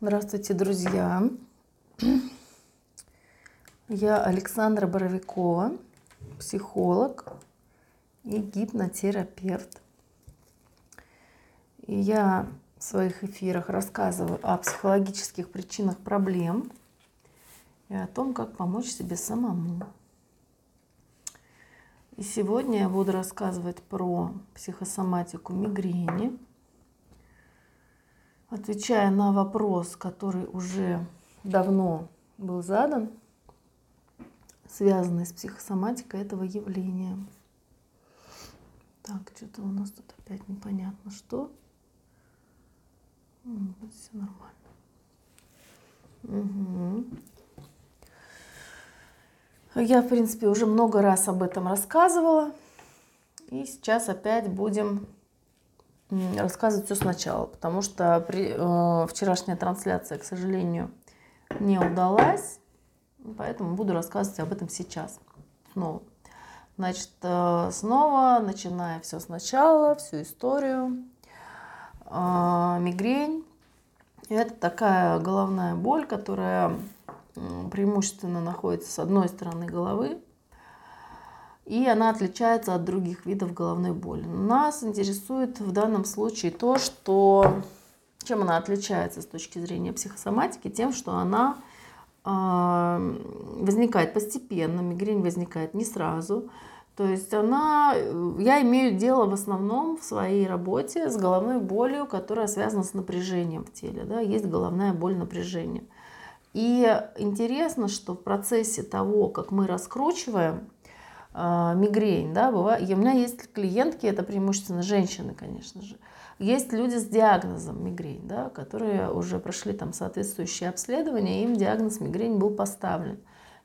Здравствуйте, друзья! Я Александра Боровикова, психолог и гипнотерапевт. И я в своих эфирах рассказываю о психологических причинах проблем и о том, как помочь себе самому. И сегодня я буду рассказывать про психосоматику мигрени, отвечая на вопрос, который уже давно был задан, связанный с психосоматикой этого явления. Так, что-то у нас тут опять непонятно что. Все нормально. Угу. Я, в принципе, уже много раз об этом рассказывала. И сейчас опять будем рассказывать все сначала, потому что при, э, вчерашняя трансляция, к сожалению, не удалась, поэтому буду рассказывать об этом сейчас снова. Значит, э, снова начиная все сначала, всю историю. Э, мигрень – это такая головная боль, которая преимущественно находится с одной стороны головы, и она отличается от других видов головной боли. Нас интересует в данном случае то, что чем она отличается с точки зрения психосоматики, тем, что она э, возникает постепенно, мигрень возникает не сразу. То есть она, я имею дело в основном в своей работе с головной болью, которая связана с напряжением в теле. Да? Есть головная боль напряжения. И интересно, что в процессе того, как мы раскручиваем э, мигрень, да, бывает, у меня есть клиентки, это преимущественно женщины, конечно же, есть люди с диагнозом мигрень, да, которые уже прошли там соответствующие обследования, им диагноз мигрень был поставлен.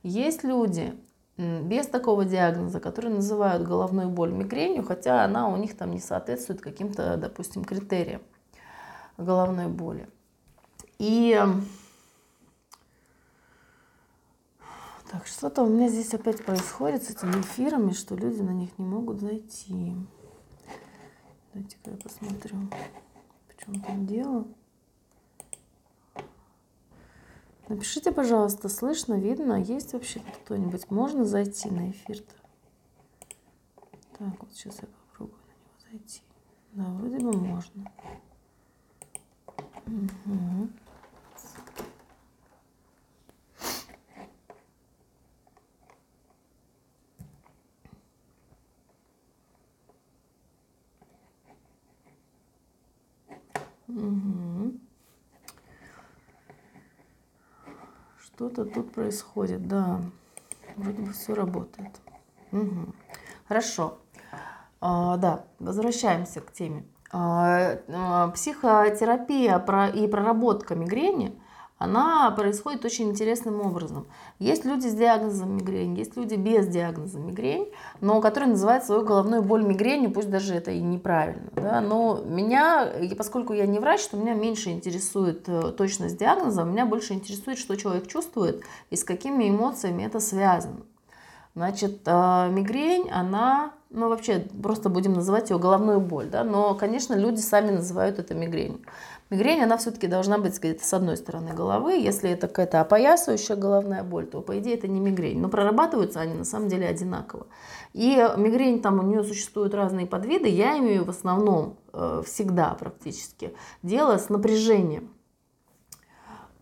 Есть люди без такого диагноза, которые называют головную боль мигренью, хотя она у них там не соответствует каким-то, допустим, критериям головной боли. И Так, что-то у меня здесь опять происходит с этими эфирами, что люди на них не могут зайти. Давайте-ка я посмотрю, в чем там дело. Напишите, пожалуйста, слышно, видно, есть вообще кто-нибудь? Можно зайти на эфир-то? Так, вот сейчас я попробую на него зайти. Да, вроде бы можно. Угу. Угу. Что-то тут происходит, да. Вроде бы все работает. Угу. Хорошо. А, да, возвращаемся к теме. А, а, психотерапия и проработка мигрени – она происходит очень интересным образом. Есть люди с диагнозом мигрень, есть люди без диагноза мигрень, но которые называют свою головную боль мигренью, пусть даже это и неправильно. Да? Но меня, поскольку я не врач, то меня меньше интересует э, точность диагноза, меня больше интересует, что человек чувствует и с какими эмоциями это связано. Значит, э, мигрень, она, ну вообще, просто будем называть ее головную боль, да, но, конечно, люди сами называют это мигренью. Мигрень, она все-таки должна быть где-то с одной стороны головы. Если это какая-то опоясывающая головная боль, то, по идее, это не мигрень. Но прорабатываются они на самом деле одинаково. И мигрень, там у нее существуют разные подвиды. Я имею в основном э, всегда практически дело с напряжением.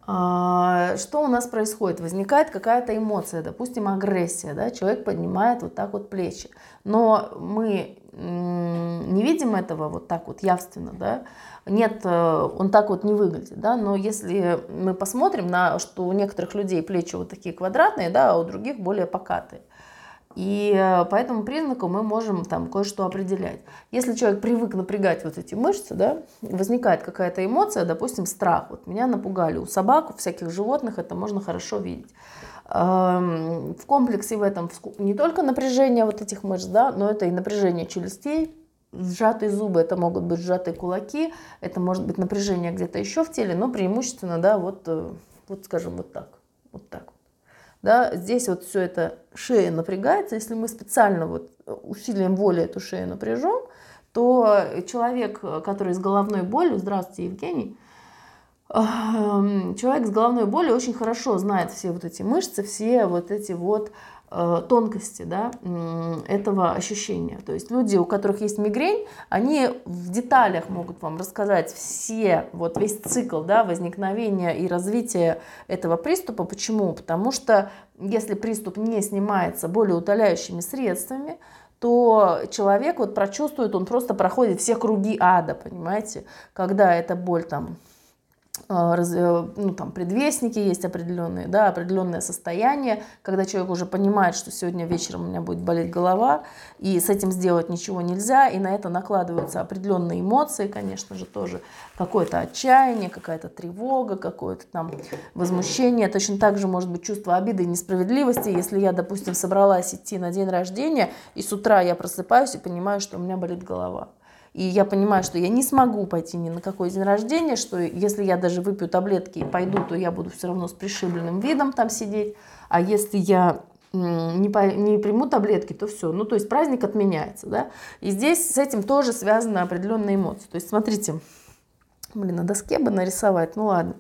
А, что у нас происходит? Возникает какая-то эмоция, допустим, агрессия, да? человек поднимает вот так вот плечи, но мы не видим этого вот так вот явственно, да, нет, э, он так вот не выглядит, да, но если мы посмотрим на, что у некоторых людей плечи вот такие квадратные, да, а у других более покатые. И э, по этому признаку мы можем там кое-что определять. Если человек привык напрягать вот эти мышцы, да, возникает какая-то эмоция, допустим, страх. Вот меня напугали. У собак, у всяких животных это можно хорошо видеть. Эм, в комплексе в этом не только напряжение вот этих мышц, да, но это и напряжение челюстей, сжатые зубы, это могут быть сжатые кулаки, это может быть напряжение где-то еще в теле, но преимущественно, да, вот, э, вот скажем, вот так, вот так. Да, здесь вот все это шея напрягается, если мы специально вот усилием воли эту шею напряжем, то человек, который с головной болью, здравствуйте, Евгений, человек с головной болью очень хорошо знает все вот эти мышцы, все вот эти вот Э, тонкости да, этого ощущения. То есть люди, у которых есть мигрень, они в деталях могут вам рассказать все, вот весь цикл да, возникновения и развития этого приступа. Почему? Потому что если приступ не снимается более утоляющими средствами, то человек вот прочувствует, он просто проходит все круги ада, понимаете, когда эта боль там ну, там, предвестники есть определенные, да, определенное состояние, когда человек уже понимает, что сегодня вечером у меня будет болеть голова, и с этим сделать ничего нельзя, и на это накладываются определенные эмоции, конечно же, тоже. Какое-то отчаяние, какая-то тревога, какое-то там возмущение, точно так же может быть чувство обиды и несправедливости, если я, допустим, собралась идти на день рождения, и с утра я просыпаюсь и понимаю, что у меня болит голова. И я понимаю, что я не смогу пойти ни на какой день рождения, что если я даже выпью таблетки и пойду, то я буду все равно с пришибленным видом там сидеть. А если я не, по, не приму таблетки, то все. Ну, то есть праздник отменяется, да. И здесь с этим тоже связаны определенные эмоции. То есть, смотрите, блин, на доске бы нарисовать, ну ладно.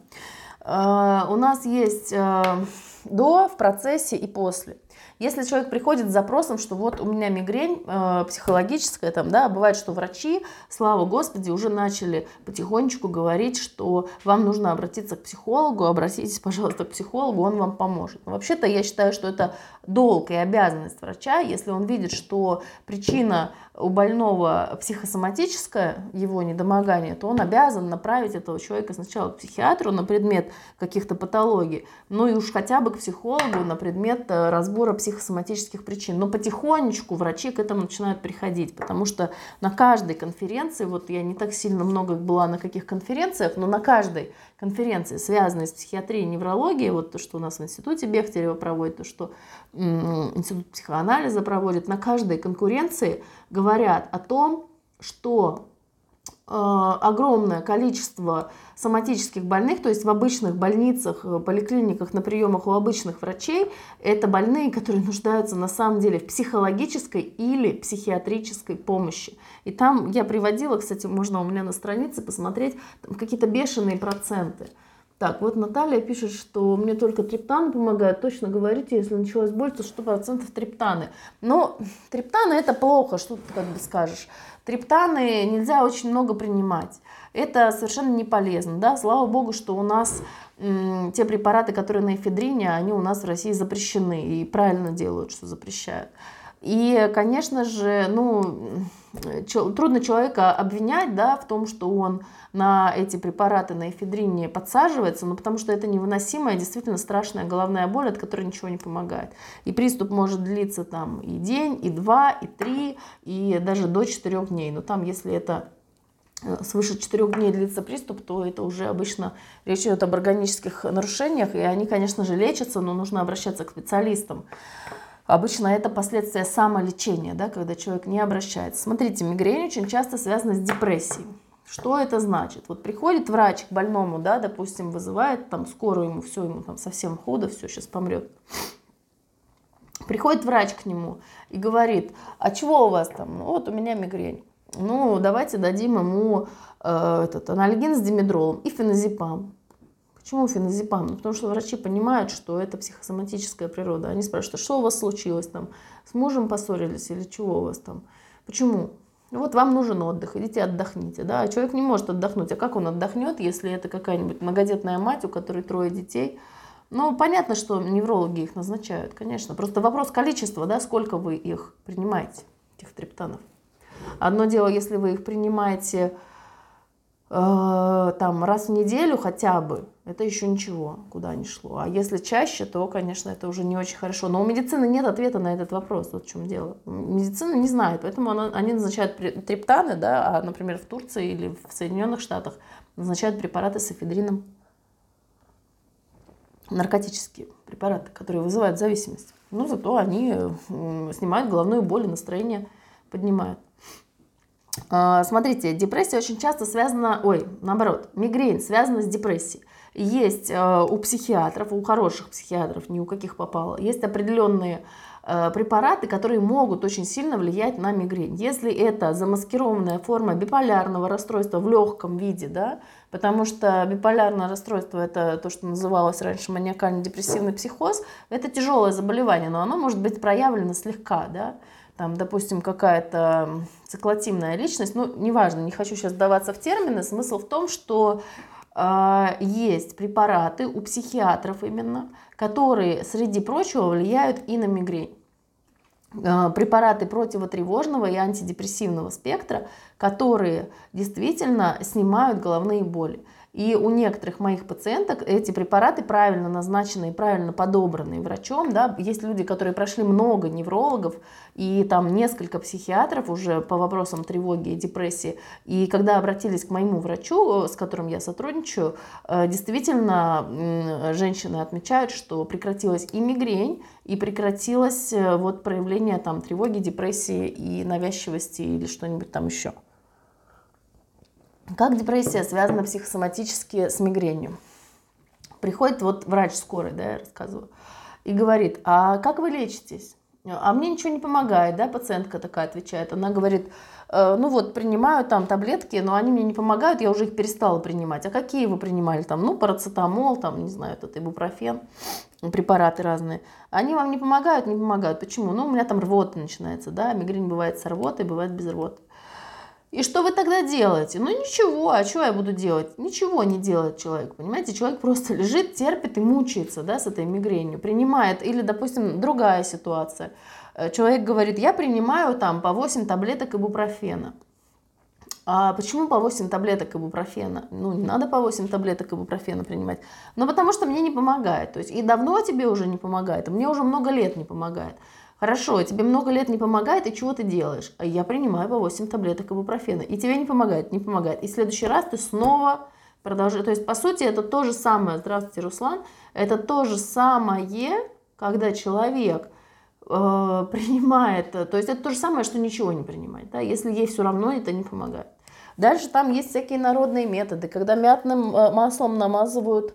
Uh, у нас есть uh, до, в процессе и после. Если человек приходит с запросом, что вот у меня мигрень э, психологическая, там, да, бывает, что врачи, слава Господи, уже начали потихонечку говорить, что вам нужно обратиться к психологу, обратитесь, пожалуйста, к психологу, он вам поможет. Но вообще-то я считаю, что это долг и обязанность врача, если он видит, что причина у больного психосоматическое его недомогание, то он обязан направить этого человека сначала к психиатру на предмет каких-то патологий, ну и уж хотя бы к психологу на предмет э, разбора психосоматических причин. Но потихонечку врачи к этому начинают приходить, потому что на каждой конференции, вот я не так сильно много была на каких конференциях, но на каждой конференции, связанной с психиатрией и неврологией, вот то, что у нас в институте Бехтерева проводит, то, что институт психоанализа проводит, на каждой конкуренции говорят о том, что огромное количество соматических больных, то есть в обычных больницах, э, поликлиниках, на приемах у обычных врачей, это больные, которые нуждаются на самом деле в психологической или психиатрической помощи. И там я приводила, кстати, можно у меня на странице посмотреть, какие-то бешеные проценты. Так, вот Наталья пишет, что мне только триптаны помогают. Точно говорите, если началась боль, то 100% триптаны. Но триптаны это плохо, что ты как бы скажешь. Триптаны нельзя очень много принимать. Это совершенно не полезно. Да? Слава богу, что у нас те препараты, которые на эфедрине, они у нас в России запрещены. И правильно делают, что запрещают. И, конечно же, ну, трудно человека обвинять да, в том, что он на эти препараты, на эфедрине подсаживается, но потому что это невыносимая, действительно страшная головная боль, от которой ничего не помогает. И приступ может длиться там и день, и два, и три, и даже до четырех дней. Но там, если это э, свыше четырех дней длится приступ, то это уже обычно речь идет об органических нарушениях, и они, конечно же, лечатся, но нужно обращаться к специалистам. Обычно это последствия самолечения, да, когда человек не обращается. Смотрите, мигрень очень часто связана с депрессией. Что это значит? Вот приходит врач к больному, да, допустим, вызывает там скорую ему, все, ему там совсем худо, все, сейчас помрет. Приходит врач к нему и говорит, а чего у вас там? Ну, вот у меня мигрень. Ну, давайте дадим ему э, этот анальгин с димедролом и феназепам. Почему феназепам? Ну, потому что врачи понимают, что это психосоматическая природа. Они спрашивают, а что у вас случилось там? С мужем поссорились или чего у вас там? Почему? Ну, вот вам нужен отдых, идите отдохните. Да? А человек не может отдохнуть. А как он отдохнет, если это какая-нибудь многодетная мать, у которой трое детей? Ну, понятно, что неврологи их назначают, конечно. Просто вопрос количества, да, сколько вы их принимаете, этих триптанов. Одно дело, если вы их принимаете Э, там раз в неделю хотя бы, это еще ничего, куда ни шло. А если чаще, то, конечно, это уже не очень хорошо. Но у медицины нет ответа на этот вопрос, вот в чем дело. Медицина не знает, поэтому она, они назначают триптаны, да, а, например, в Турции или в Соединенных Штатах назначают препараты с эфедрином. Наркотические препараты, которые вызывают зависимость. Но зато они снимают головную боль и настроение поднимают. А, смотрите, депрессия очень часто связана, ой, наоборот, мигрень связана с депрессией. Есть э, у психиатров, у хороших психиатров, не у каких попало, есть определенные э, препараты, которые могут очень сильно влиять на мигрень. Если это замаскированная форма биполярного расстройства в легком виде, да, потому что биполярное расстройство это то, что называлось раньше маниакально-депрессивный психоз, это тяжелое заболевание, но оно может быть проявлено слегка, да, там, допустим, какая-то циклотимная личность, ну, неважно, не хочу сейчас вдаваться в термины, смысл в том, что есть препараты у психиатров именно, которые, среди прочего, влияют и на мигрень. Э, препараты противотревожного и антидепрессивного спектра, которые действительно снимают головные боли. И у некоторых моих пациенток эти препараты правильно назначенные, правильно подобранные врачом. Да, есть люди, которые прошли много неврологов и там несколько психиатров уже по вопросам тревоги и депрессии. И когда обратились к моему врачу, с которым я сотрудничаю, э, действительно женщины отмечают, что прекратилась и мигрень, и прекратилось э, вот проявление там тревоги, депрессии и навязчивости или что-нибудь там еще. Как депрессия связана психосоматически с мигренью? Приходит вот врач скорой, да, я рассказываю, и говорит, а как вы лечитесь? А мне ничего не помогает, да, пациентка такая отвечает. Она говорит, «Э, ну вот, принимаю там таблетки, но они мне не помогают, я уже их перестала принимать. А какие вы принимали там? Ну, парацетамол, там, не знаю, этот ибупрофен, препараты разные. Они вам не помогают? Не помогают. Почему? Ну, у меня там рвота начинается, да, мигрень бывает с рвотой, бывает без рвоты. И что вы тогда делаете? Ну ничего, а что я буду делать? Ничего не делает человек, понимаете? Человек просто лежит, терпит и мучается да, с этой мигренью, принимает. Или, допустим, другая ситуация. Э, человек говорит, я принимаю там по 8 таблеток ибупрофена. А почему по 8 таблеток ибупрофена? Ну, не надо по 8 таблеток ибупрофена принимать. Ну, потому что мне не помогает. То есть, и давно тебе уже не помогает, и мне уже много лет не помогает. Хорошо, тебе много лет не помогает, и чего ты делаешь? А я принимаю по 8 таблеток ибупрофена. И тебе не помогает, не помогает. И в следующий раз ты снова продолжаешь. То есть, по сути, это то же самое, здравствуйте, Руслан, это то же самое, когда человек э, принимает, то есть это то же самое, что ничего не принимать. Да? Если ей все равно, это не помогает. Дальше там есть всякие народные методы, когда мятным э, маслом намазывают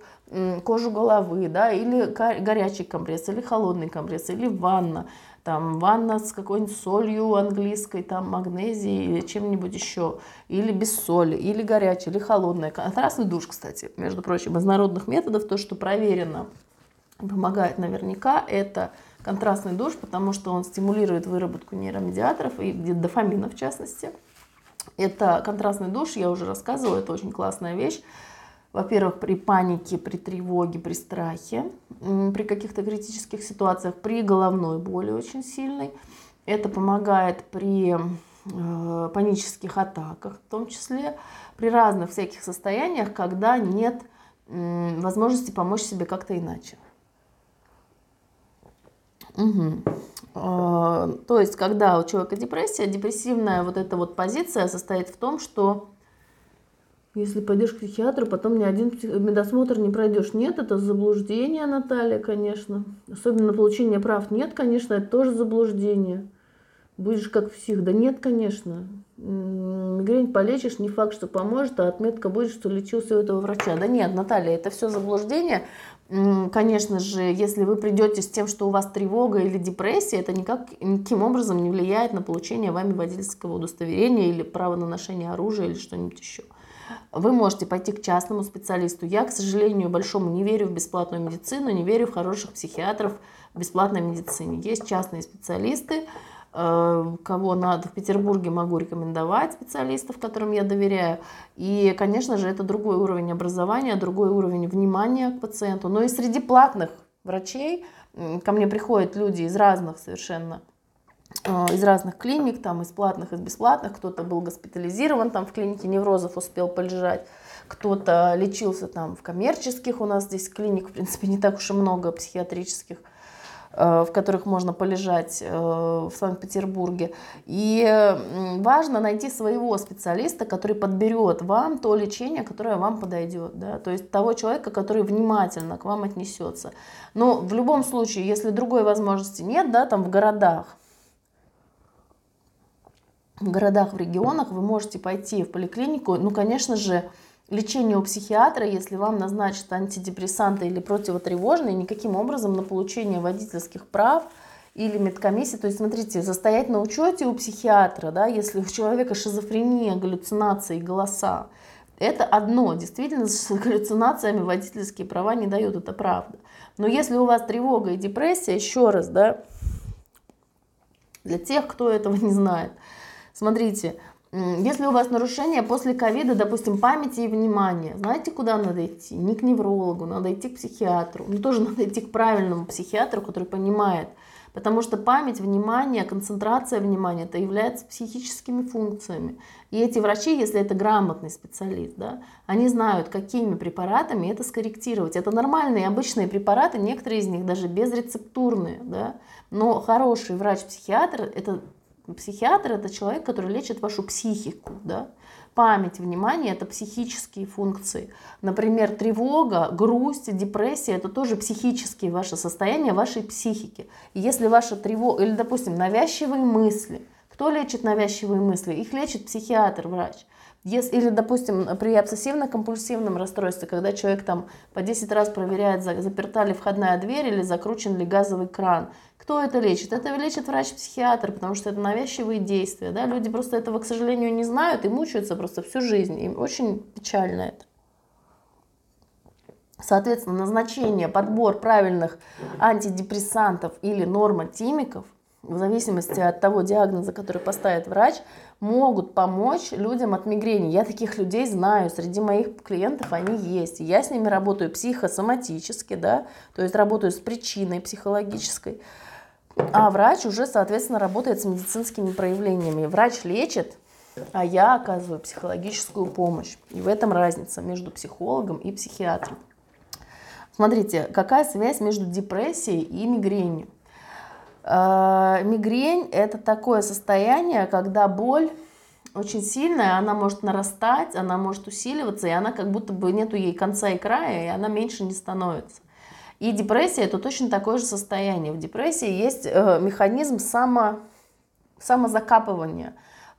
кожу головы, да, или горячий компресс, или холодный компресс, или ванна там ванна с какой-нибудь солью английской, там магнезией или чем-нибудь еще, или без соли, или горячая, или холодная. Контрастный душ, кстати, между прочим, из народных методов, то, что проверено, помогает наверняка, это контрастный душ, потому что он стимулирует выработку нейромедиаторов и дофамина в частности. Это контрастный душ, я уже рассказывала, это очень классная вещь во-первых, при панике, при тревоге, при страхе, при каких-то критических ситуациях, при головной боли очень сильной. Это помогает при э, панических атаках, в том числе при разных всяких состояниях, когда нет э, возможности помочь себе как-то иначе. Угу. Э, то есть, когда у человека депрессия, депрессивная вот эта вот позиция состоит в том, что если пойдешь к психиатру, потом ни один медосмотр не пройдешь. Нет, это заблуждение, Наталья, конечно. Особенно на получение прав. Нет, конечно, это тоже заблуждение. Будешь как псих. Да нет, конечно. Мигрень полечишь, не факт, что поможет, а отметка будет, что лечился у этого врача. Да нет, Наталья, это все заблуждение. Конечно же, если вы придете с тем, что у вас тревога или депрессия, это никак, никаким образом не влияет на получение вами водительского удостоверения или право на ношение оружия или что-нибудь еще. Вы можете пойти к частному специалисту. Я, к сожалению, большому не верю в бесплатную медицину, не верю в хороших психиатров в бесплатной медицине. Есть частные специалисты, э, кого надо в Петербурге могу рекомендовать специалистов, которым я доверяю. И, конечно же, это другой уровень образования, другой уровень внимания к пациенту. Но и среди платных врачей ко мне приходят люди из разных совершенно из разных клиник, там из платных, из бесплатных. Кто-то был госпитализирован там в клинике неврозов, успел полежать. Кто-то лечился там в коммерческих. У нас здесь клиник, в принципе, не так уж и много психиатрических э, в которых можно полежать э, в Санкт-Петербурге. И важно найти своего специалиста, который подберет вам то лечение, которое вам подойдет. Да? То есть того человека, который внимательно к вам отнесется. Но в любом случае, если другой возможности нет, да, там в городах, в городах, в регионах вы можете пойти в поликлинику. Ну, конечно же, лечение у психиатра, если вам назначат антидепрессанты или противотревожные, никаким образом на получение водительских прав или медкомиссии. То есть, смотрите, состоять на учете у психиатра, да, если у человека шизофрения, галлюцинации, голоса, это одно. Действительно, с галлюцинациями водительские права не дают, это правда. Но если у вас тревога и депрессия, еще раз, да, для тех, кто этого не знает, смотрите, если у вас нарушение после ковида, допустим, памяти и внимания, знаете, куда надо идти? Не к неврологу, надо идти к психиатру. Ну, тоже надо идти к правильному психиатру, который понимает. Потому что память, внимание, концентрация внимания, это является психическими функциями. И эти врачи, если это грамотный специалист, да, они знают, какими препаратами это скорректировать. Это нормальные, обычные препараты, некоторые из них даже безрецептурные. Да, но хороший врач-психиатр – это Психиатр – это человек, который лечит вашу психику, да? Память, внимание – это психические функции. Например, тревога, грусть, депрессия – это тоже психические ваши состояния вашей психики. И если ваша тревога, или, допустим, навязчивые мысли, кто лечит навязчивые мысли? Их лечит психиатр, врач. Если, или, допустим, при обсессивно-компульсивном расстройстве, когда человек там по 10 раз проверяет, заперта ли входная дверь или закручен ли газовый кран, кто это лечит? Это лечит врач-психиатр, потому что это навязчивые действия. Да? Люди просто этого, к сожалению, не знают и мучаются просто всю жизнь. Им очень печально это. Соответственно, назначение, подбор правильных антидепрессантов или нормотимиков, в зависимости от того диагноза, который поставит врач, могут помочь людям от мигрени. Я таких людей знаю, среди моих клиентов они есть. Я с ними работаю психосоматически, да, то есть работаю с причиной психологической. А врач уже, соответственно, работает с медицинскими проявлениями. Врач лечит, а я оказываю психологическую помощь. И в этом разница между психологом и психиатром. Смотрите, какая связь между депрессией и мигренью. Э, мигрень – это такое состояние, когда боль очень сильная, она может нарастать, она может усиливаться, и она как будто бы нету ей конца и края, и она меньше не становится. И депрессия это точно такое же состояние. В депрессии есть э, механизм само, самозакапывания,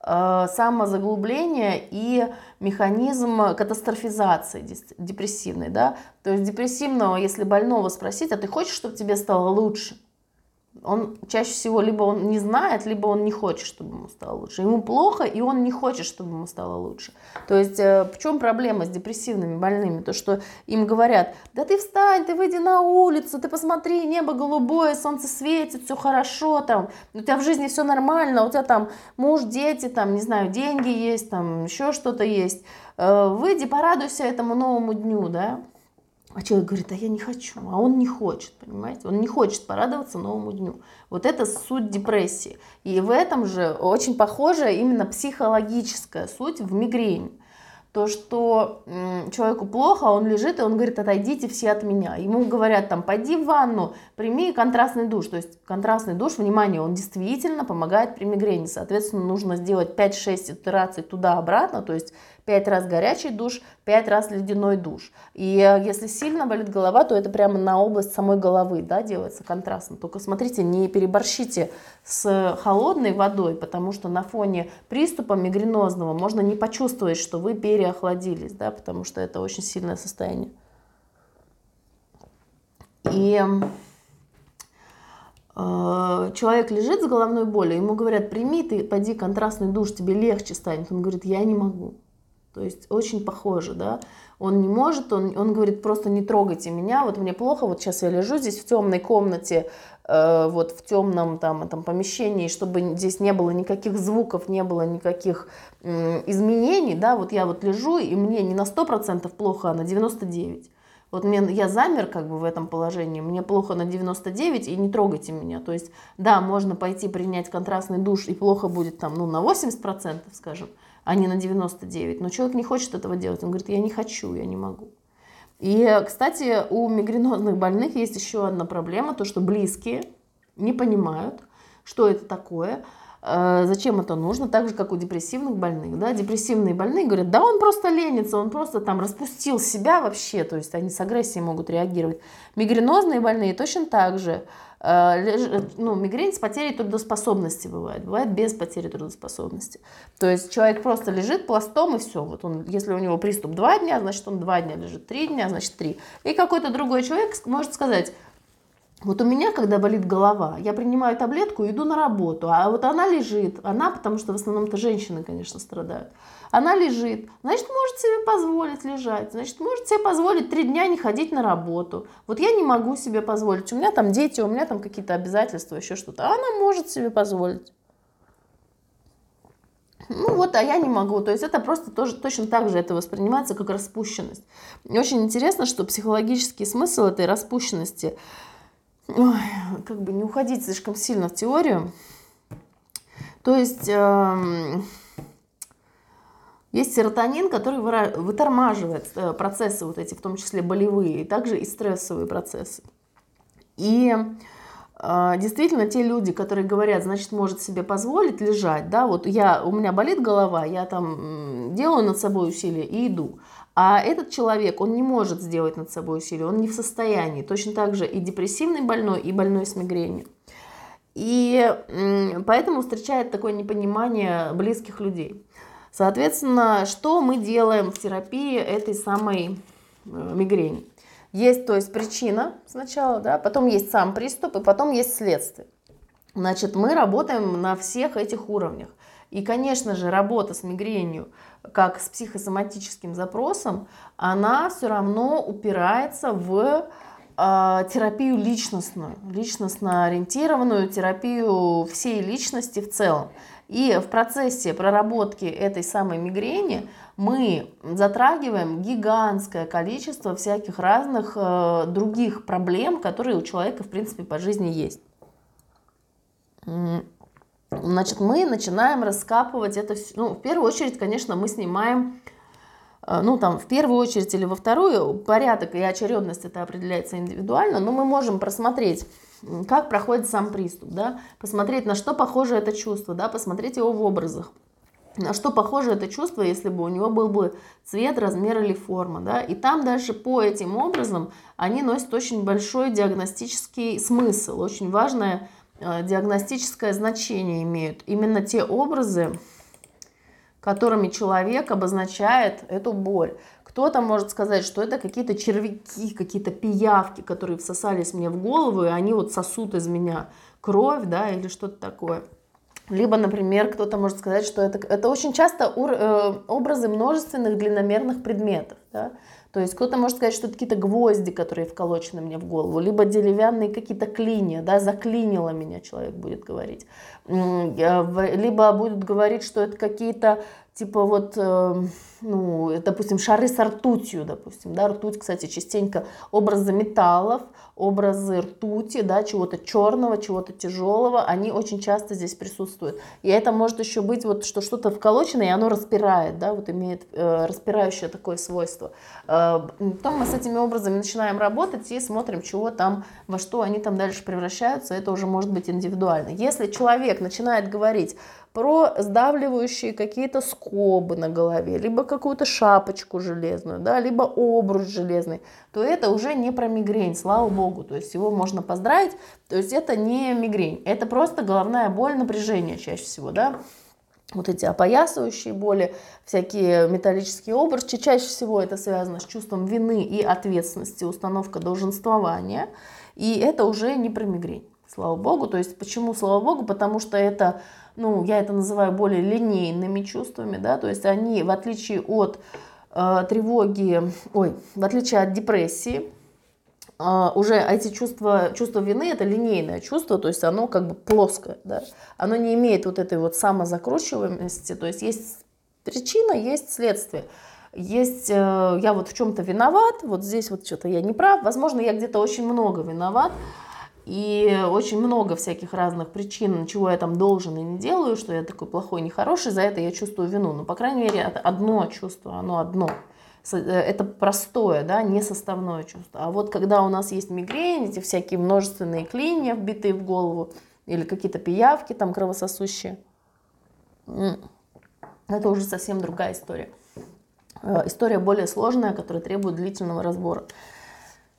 э, самозаглубления и механизм катастрофизации депрессивной. Да? То есть депрессивного, если больного спросить, а ты хочешь, чтобы тебе стало лучше? Он чаще всего либо он не знает, либо он не хочет, чтобы ему стало лучше. Ему плохо, и он не хочет, чтобы ему стало лучше. То есть э, в чем проблема с депрессивными больными? То, что им говорят, да ты встань, ты выйди на улицу, ты посмотри, небо голубое, солнце светит, все хорошо, там, у тебя в жизни все нормально, у тебя там муж, дети, там, не знаю, деньги есть, там, еще что-то есть. Э, выйди, порадуйся этому новому дню, да. А человек говорит, а я не хочу, а он не хочет, понимаете? Он не хочет порадоваться новому дню. Вот это суть депрессии. И в этом же очень похожа именно психологическая суть в мигрени то, что человеку плохо, он лежит, и он говорит, отойдите все от меня. Ему говорят, там, пойди в ванну, прими контрастный душ. То есть контрастный душ, внимание, он действительно помогает при мигрени. Соответственно, нужно сделать 5-6 итераций туда-обратно, то есть 5 раз горячий душ, 5 раз ледяной душ. И э, если сильно болит голова, то это прямо на область самой головы да, делается контрастно. Только смотрите, не переборщите с холодной водой, потому что на фоне приступа мигренозного можно не почувствовать, что вы переохладились, да, потому что это очень сильное состояние. И э, человек лежит с головной болью, ему говорят, прими ты, пойди контрастный душ, тебе легче станет. Он говорит, я не могу. То есть очень похоже, да. Он не может, он, он говорит, просто не трогайте меня, вот мне плохо, вот сейчас я лежу здесь в темной комнате, э, вот в темном там, там помещении, чтобы здесь не было никаких звуков, не было никаких э, изменений, да, вот я вот лежу, и мне не на 100% плохо, а на 99%. Вот мне, я замер как бы в этом положении, мне плохо на 99 и не трогайте меня. То есть, да, можно пойти принять контрастный душ и плохо будет там, ну, на 80%, скажем, а не на 99. Но человек не хочет этого делать. Он говорит, я не хочу, я не могу. И, кстати, у мигренозных больных есть еще одна проблема, то, что близкие не понимают, что это такое. Э, зачем это нужно? Так же, как у депрессивных больных. Да? Депрессивные больные говорят, да он просто ленится, он просто там распустил себя вообще, то есть они с агрессией могут реагировать. Мигренозные больные точно так же. Э, ну, мигрень с потерей трудоспособности бывает, бывает без потери трудоспособности. То есть человек просто лежит пластом и все. Вот он, если у него приступ два дня, значит он два дня лежит, три дня, значит три. И какой-то другой человек может сказать, вот у меня, когда болит голова, я принимаю таблетку и иду на работу. А вот она лежит, она, потому что в основном-то женщины, конечно, страдают. Она лежит, значит, может себе позволить лежать, значит, может себе позволить три дня не ходить на работу. Вот я не могу себе позволить, у меня там дети, у меня там какие-то обязательства, еще что-то. А она может себе позволить. Ну вот, а я не могу. То есть это просто тоже точно так же это воспринимается как распущенность. И очень интересно, что психологический смысл этой распущенности – ой, как бы не уходить слишком сильно в теорию. То есть э, есть серотонин, который вытормаживает э, процессы вот эти, в том числе болевые, и также и стрессовые процессы. И э, действительно те люди, которые говорят, значит, может себе позволить лежать, да, вот я, у меня болит голова, я там делаю над собой усилия и иду. А этот человек, он не может сделать над собой усилие, он не в состоянии. Точно так же и депрессивный больной, и больной с мигренью. И поэтому встречает такое непонимание близких людей. Соответственно, что мы делаем в терапии этой самой э, мигрени? Есть, то есть, причина сначала, да, потом есть сам приступ, и потом есть следствие. Значит, мы работаем на всех этих уровнях. И, конечно же, работа с мигренью – как с психосоматическим запросом, она все равно упирается в э, терапию личностную, личностно ориентированную терапию всей личности в целом. И в процессе проработки этой самой мигрени мы затрагиваем гигантское количество всяких разных э, других проблем, которые у человека, в принципе, по жизни есть. Значит, мы начинаем раскапывать это все. Ну, в первую очередь, конечно, мы снимаем, э, ну, там, в первую очередь или во вторую, порядок и очередность это определяется индивидуально, но мы можем просмотреть, как проходит сам приступ, да, посмотреть, на что похоже это чувство, да, посмотреть его в образах. На что похоже это чувство, если бы у него был бы цвет, размер или форма. Да? И там дальше по этим образом они носят очень большой диагностический смысл. Очень важное Э, диагностическое значение имеют именно те образы, которыми человек обозначает эту боль. Кто-то может сказать, что это какие-то червяки, какие-то пиявки, которые всосались мне в голову, и они вот сосут из меня кровь, да, или что-то такое. Либо, например, кто-то может сказать, что это, это очень часто ур, э, образы множественных длинномерных предметов. Да? То есть кто-то может сказать, что это какие-то гвозди, которые вколочены мне в голову, либо деревянные какие-то клинья, да, заклинило меня, человек будет говорить. Либо будет говорить, что это какие-то типа вот, э, ну, допустим, шары с ртутью, допустим, да, ртуть, кстати, частенько образы металлов, образы ртути, да, чего-то черного, чего-то тяжелого, они очень часто здесь присутствуют. И это может еще быть вот, что что-то вколочено, и оно распирает, да, вот имеет э, распирающее такое свойство. Э, потом мы с этими образами начинаем работать и смотрим, чего там, во что они там дальше превращаются, это уже может быть индивидуально. Если человек начинает говорить, про сдавливающие какие-то скобы на голове, либо какую-то шапочку железную, да, либо обруч железный, то это уже не про мигрень, слава богу. То есть его можно поздравить. То есть это не мигрень, это просто головная боль, напряжение чаще всего, да. Вот эти опоясывающие боли, всякие металлические обручи, чаще всего это связано с чувством вины и ответственности, установка долженствования. И это уже не про мигрень, слава богу. То есть почему слава богу? Потому что это ну, я это называю более линейными чувствами, да, то есть они, в отличие от э, тревоги, ой, в отличие от депрессии, э, уже эти чувства, чувство вины это линейное чувство, то есть оно как бы плоское, да, оно не имеет вот этой вот самозакручиваемости, то есть есть причина, есть следствие. Есть, э, я вот в чем-то виноват, вот здесь вот что-то я не прав, возможно, я где-то очень много виноват, и очень много всяких разных причин, чего я там должен и не делаю, что я такой плохой, нехороший, за это я чувствую вину. Но, по крайней мере, одно чувство, оно одно. Э, это простое, да, не составное чувство. А вот когда у нас есть мигрень, эти всякие множественные клинья, вбитые в голову, или какие-то пиявки там кровососущие, это уже совсем другая история. Э, история более сложная, которая требует длительного разбора.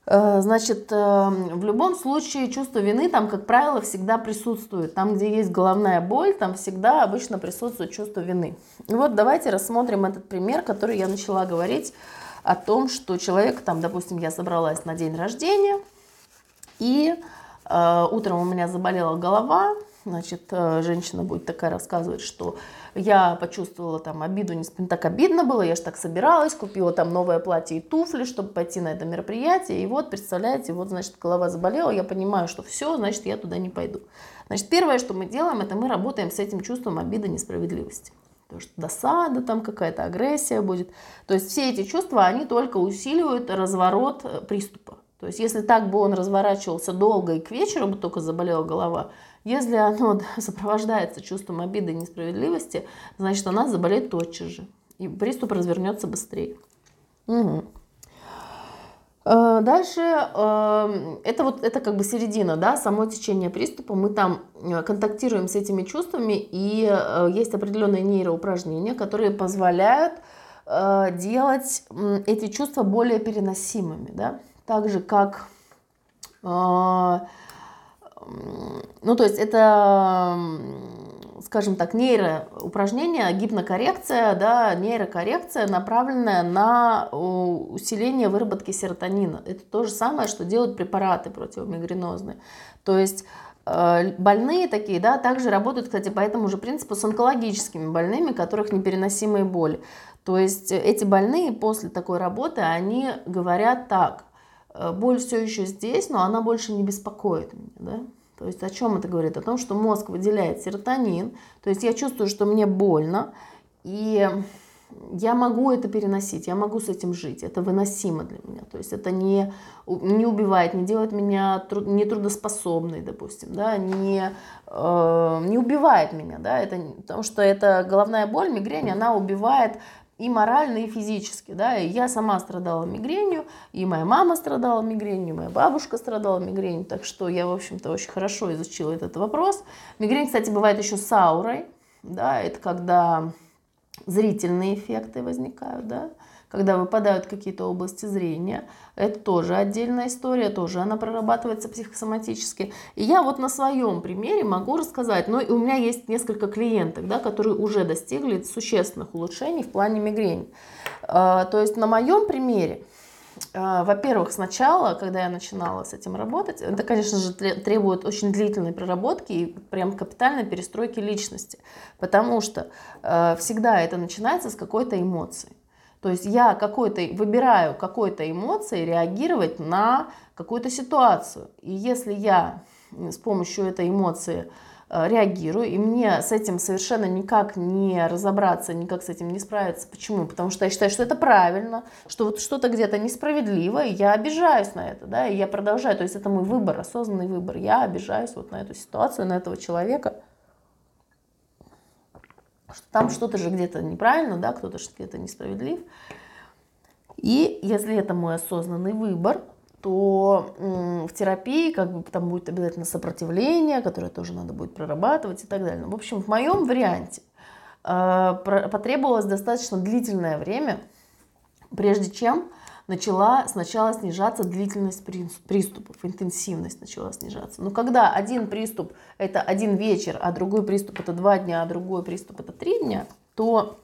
Э, значит, э, в любом случае чувство вины там, как правило, всегда присутствует. Там, где есть головная боль, там всегда обычно присутствует чувство вины. И вот давайте рассмотрим этот пример, который я начала говорить о том, что человек, там, допустим, я собралась на день рождения, и э, утром у меня заболела голова, значит, э, женщина будет такая рассказывать, что я почувствовала там обиду, не так обидно было, я же так собиралась, купила там новое платье и туфли, чтобы пойти на это мероприятие, и вот, представляете, вот, значит, голова заболела, я понимаю, что все, значит, я туда не пойду. Значит, первое, что мы делаем, это мы работаем с этим чувством обиды, несправедливости. Потому что досада там какая-то, агрессия будет. То есть все эти чувства, они только усиливают разворот э, приступа. То есть если так бы он разворачивался долго и к вечеру бы только заболела голова, если оно сопровождается чувством обиды и несправедливости, значит, она заболеет тотчас же. И приступ развернется быстрее. Угу. Дальше э, это вот это как бы середина, да, само течение приступа. Мы там э, контактируем с этими чувствами, и есть определенные нейроупражнения, которые позволяют делать эти чувства более переносимыми, да, так же как ну, то есть это, скажем так, нейроупражнение, гипнокоррекция, да, нейрокоррекция, направленная на усиление выработки серотонина. Это то же самое, что делают препараты противомигренозные. То есть э, больные такие, да, также работают, кстати, по этому же принципу с онкологическими больными, у которых непереносимые боли. То есть эти больные после такой работы, они говорят так – Э, боль все еще здесь, но она больше не беспокоит меня, да? То есть о чем это говорит? О том, что мозг выделяет серотонин, то есть я чувствую, что мне больно, и я могу это переносить, я могу с этим жить, это выносимо для меня, то есть это не, не убивает, не делает меня труд, не трудоспособной, допустим, да, не, э, не убивает меня, да, это, потому что это головная боль, мигрень, она убивает и морально, и физически, да, и я сама страдала мигренью, и моя мама страдала мигренью, моя бабушка страдала мигренью, так что я, в общем-то, очень хорошо изучила этот вопрос. Мигрень, кстати, бывает еще с аурой, да, это когда зрительные эффекты возникают, да, когда выпадают какие-то области зрения. Это тоже отдельная история, тоже она прорабатывается психосоматически. И я вот на своем примере могу рассказать, но ну, у меня есть несколько клиенток, да, которые уже достигли существенных улучшений в плане мигрени. А, то есть на моем примере, а, во-первых, сначала, когда я начинала с этим работать, это, конечно же, требует очень длительной проработки и прям капитальной перестройки личности, потому что а, всегда это начинается с какой-то эмоции. То есть я какой-то выбираю какой-то эмоцией реагировать на какую-то ситуацию. И если я с помощью этой эмоции э, реагирую, и мне с этим совершенно никак не разобраться, никак с этим не справиться. Почему? Потому что я считаю, что это правильно, что вот что-то где-то несправедливо, и я обижаюсь на это, да, и я продолжаю. То есть это мой выбор, осознанный выбор. Я обижаюсь вот на эту ситуацию, на этого человека там что-то же где-то неправильно, да, кто-то где-то несправедлив. И если это мой осознанный выбор, то в терапии как бы там будет обязательно сопротивление, которое тоже надо будет прорабатывать и так далее. В общем, в моем варианте э, потребовалось достаточно длительное время, прежде чем начала сначала снижаться длительность приступов, интенсивность начала снижаться. Но когда один приступ это один вечер, а другой приступ это два дня, а другой приступ это три дня, то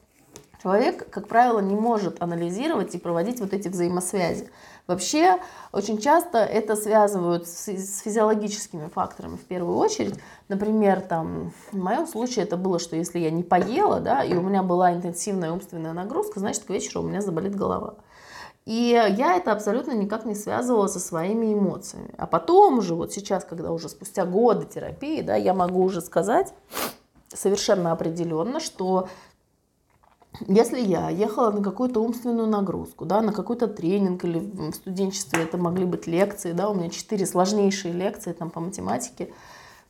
человек, как правило, не может анализировать и проводить вот эти взаимосвязи. Вообще, очень часто это связывают с, физиологическими факторами в первую очередь. Например, там, в моем случае это было, что если я не поела, да, и у меня была интенсивная умственная нагрузка, значит, к вечеру у меня заболит голова. И я это абсолютно никак не связывала со своими эмоциями. А потом уже, вот сейчас, когда уже спустя годы терапии, да, я могу уже сказать совершенно определенно, что если я ехала на какую-то умственную нагрузку, да, на какой-то тренинг или в студенчестве это могли быть лекции, да, у меня четыре сложнейшие лекции там по математике,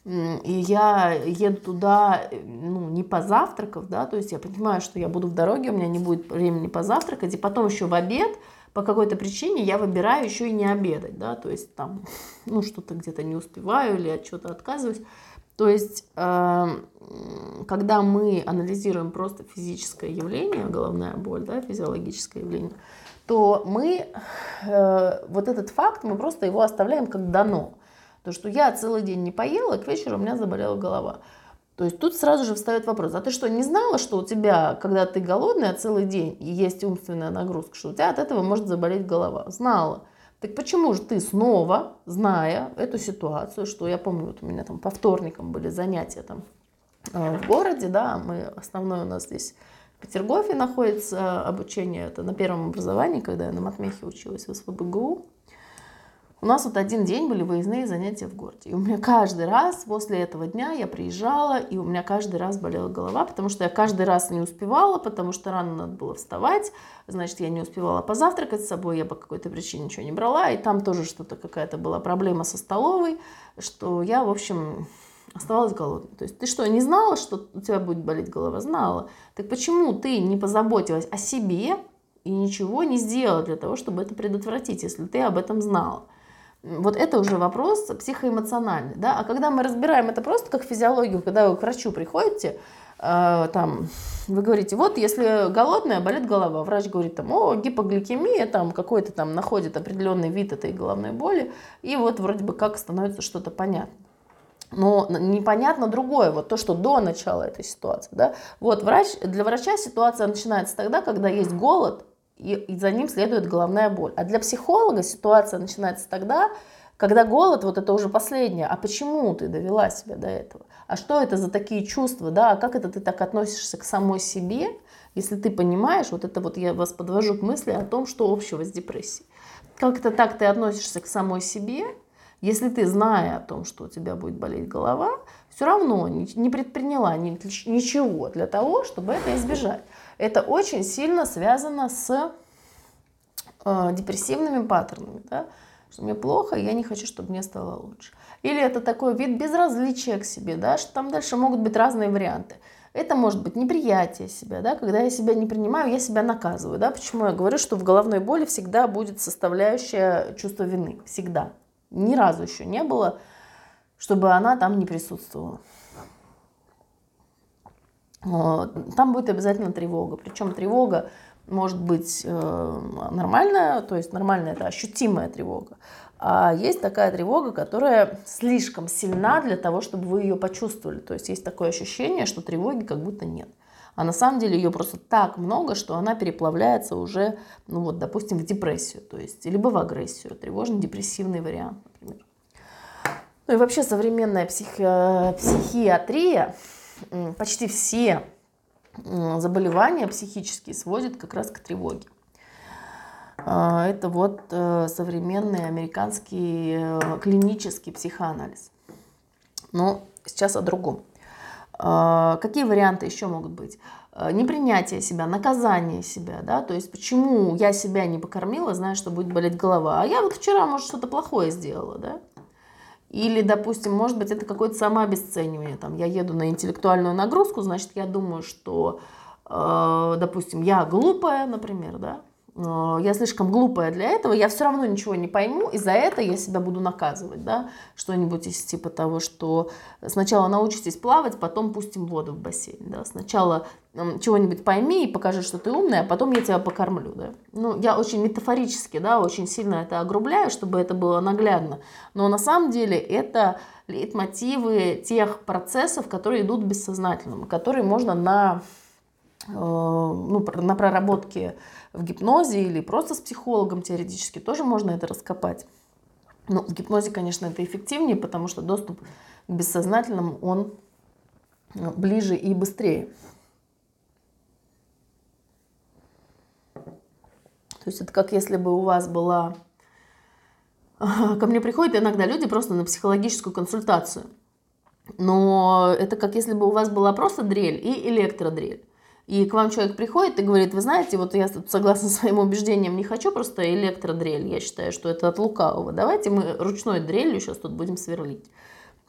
и я еду туда, ну, не позавтракав, да, то есть я понимаю, что я буду в дороге, у меня не будет времени позавтракать, и потом еще в обед по какой-то причине я выбираю еще и не обедать, да, то есть там, ну, что-то где-то не успеваю или от чего-то отказываюсь. То есть, э, когда мы анализируем просто физическое явление, головная боль, да, физиологическое явление, то мы э, вот этот факт, мы просто его оставляем как дано. То, что я целый день не поела, к вечеру у меня заболела голова. То есть тут сразу же встает вопрос, а ты что, не знала, что у тебя, когда ты голодная целый день и есть умственная нагрузка, что у тебя от этого может заболеть голова? Знала. Так почему же ты снова, зная эту ситуацию, что я помню, вот у меня там по вторникам были занятия там э, в городе, да, мы, основное у нас здесь в Петергофе находится обучение, это на первом образовании, когда я на Матмехе училась в СВБГУ, у нас вот один день были выездные занятия в городе. И у меня каждый раз после этого дня я приезжала, и у меня каждый раз болела голова, потому что я каждый раз не успевала, потому что рано надо было вставать. Значит, я не успевала позавтракать с собой, я по какой-то причине ничего не брала. И там тоже что-то какая-то была проблема со столовой, что я, в общем, оставалась голодной. То есть ты что, не знала, что у тебя будет болеть голова? Знала. Так почему ты не позаботилась о себе и ничего не сделала для того, чтобы это предотвратить, если ты об этом знала? Вот это уже вопрос психоэмоциональный. Да? А когда мы разбираем это просто как физиологию, когда вы к врачу приходите, э, там, вы говорите, вот если голодная, болит голова. Врач говорит, там, о, гипогликемия, там какой-то там находит определенный вид этой головной боли, и вот вроде бы как становится что-то понятно. Но непонятно другое, вот то, что до начала этой ситуации. Да? Вот врач, для врача ситуация начинается тогда, когда есть голод, и, за ним следует головная боль. А для психолога ситуация начинается тогда, когда голод, вот это уже последнее. А почему ты довела себя до этого? А что это за такие чувства, да? А как это ты так относишься к самой себе, если ты понимаешь, вот это вот я вас подвожу к мысли о том, что общего с депрессией. Как это так ты относишься к самой себе, если ты, зная о том, что у тебя будет болеть голова, все равно не предприняла ничего для того, чтобы это избежать это очень сильно связано с э, депрессивными паттернами. Да? Что мне плохо, я не хочу, чтобы мне стало лучше. Или это такой вид безразличия к себе, да, что там дальше могут быть разные варианты. Это может быть неприятие себя, да, когда я себя не принимаю, я себя наказываю. Да? Почему я говорю, что в головной боли всегда будет составляющая чувство вины. Всегда. Ни разу еще не было, чтобы она там не присутствовала. Там будет обязательно тревога. Причем тревога может быть э, нормальная, то есть нормальная это ощутимая тревога. А есть такая тревога, которая слишком сильна для того, чтобы вы ее почувствовали. То есть есть такое ощущение, что тревоги как будто нет. А на самом деле ее просто так много, что она переплавляется уже, ну вот, допустим, в депрессию, то есть либо в агрессию, тревожно-депрессивный вариант, например. Ну и вообще современная психи... психиатрия почти все заболевания психические сводят как раз к тревоге. А, это вот э, современный американский э, клинический психоанализ. Но сейчас о другом. А, какие варианты еще могут быть? А, непринятие себя, наказание себя, да, то есть почему я себя не покормила, зная, что будет болеть голова, а я вот вчера, может, что-то плохое сделала, да, или, допустим, может быть, это какое-то самообесценивание. Там, я еду на интеллектуальную нагрузку, значит, я думаю, что, э, допустим, я глупая, например, да, я слишком глупая для этого, я все равно ничего не пойму, и за это я себя буду наказывать, да, что-нибудь из типа того, что сначала научитесь плавать, потом пустим воду в бассейн, да, сначала чего-нибудь пойми и покажи, что ты умная, а потом я тебя покормлю, да. Ну, я очень метафорически, да, очень сильно это огрубляю, чтобы это было наглядно, но на самом деле это лейтмотивы тех процессов, которые идут бессознательным, которые можно на, э, ну, на проработке в гипнозе или просто с психологом теоретически тоже можно это раскопать. Но в гипнозе, конечно, это эффективнее, потому что доступ к бессознательному, он э, ближе и быстрее. То есть это как если бы у вас была... Ко мне приходят иногда люди просто на психологическую консультацию. Но это как если бы у вас была просто дрель и электродрель и к вам человек приходит и говорит, вы знаете, вот я тут согласно своим убеждениям не хочу просто электродрель, я считаю, что это от лукавого. Давайте мы ручной дрелью сейчас тут будем сверлить.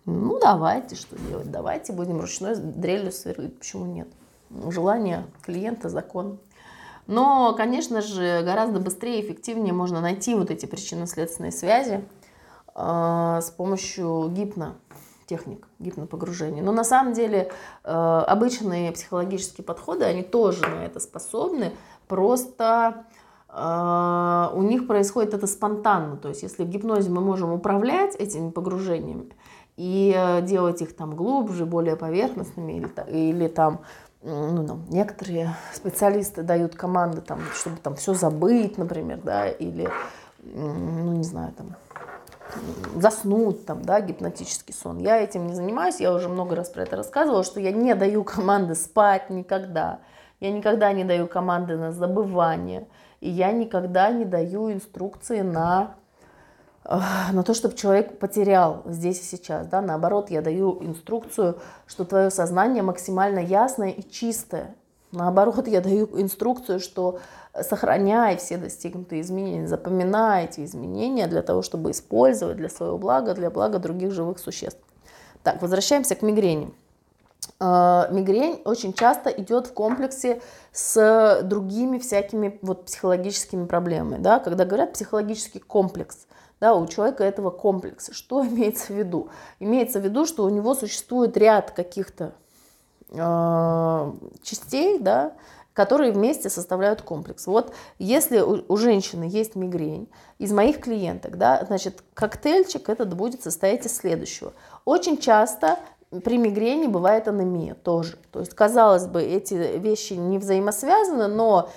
Ну, давайте, что делать? Давайте будем ручной дрелью сверлить. Почему нет? Желание клиента – закон. Но, конечно же, гораздо быстрее и эффективнее можно найти вот эти причинно-следственные связи э, с помощью гипно техник гипнопогружения. Но на самом деле э, обычные психологические подходы, они тоже на это способны, просто э, у них происходит это спонтанно. То есть если в гипнозе мы можем управлять этими погружениями и э, делать их там глубже, более поверхностными, или, или там ну, ну, некоторые специалисты дают команды, там, чтобы там все забыть, например, да, или, ну, не знаю, там, заснуть, там, да, гипнотический сон. Я этим не занимаюсь, я уже много раз про это рассказывала, что я не даю команды спать никогда. Я никогда не даю команды на забывание. И я никогда не даю инструкции на, э, на то, чтобы человек потерял здесь и сейчас. Да? Наоборот, я даю инструкцию, что твое сознание максимально ясное и чистое. Наоборот, я даю инструкцию, что сохраняй все достигнутые изменения, запоминай эти изменения для того, чтобы использовать для своего блага, для блага других живых существ. Так, возвращаемся к мигрени. А, мигрень очень часто идет в комплексе с другими всякими вот психологическими проблемами. Да? Когда говорят психологический комплекс, да, у человека этого комплекса. Что имеется в виду? Имеется в виду, что у него существует ряд каких-то э, частей, да, которые вместе составляют комплекс. Вот если у, у женщины есть мигрень, из моих клиенток, да, значит, коктейльчик этот будет состоять из следующего. Очень часто при мигрени бывает анемия тоже. То есть, казалось бы, эти вещи не взаимосвязаны, но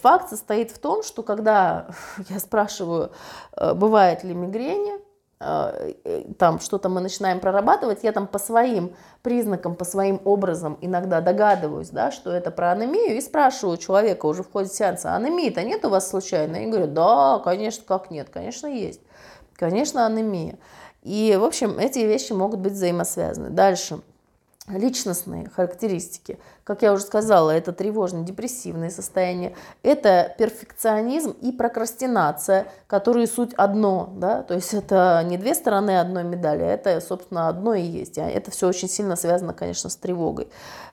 факт состоит в том, что когда я спрашиваю, э, бывает ли мигрень, там что-то мы начинаем прорабатывать, я там по своим признакам, по своим образом иногда догадываюсь, да, что это про анемию, и спрашиваю человека уже в ходе сеанса, анемии-то нет у вас случайно? И говорю, да, конечно, как нет, конечно, есть. Конечно, анемия. И, в общем, эти вещи могут быть взаимосвязаны. Дальше. Личностные характеристики. Как я уже сказала, это тревожно-депрессивные состояния, это перфекционизм и прокрастинация, которые суть одно. Да? То есть это не две стороны одной медали, а это, собственно, одно и есть. А это все очень сильно связано, конечно, с тревогой.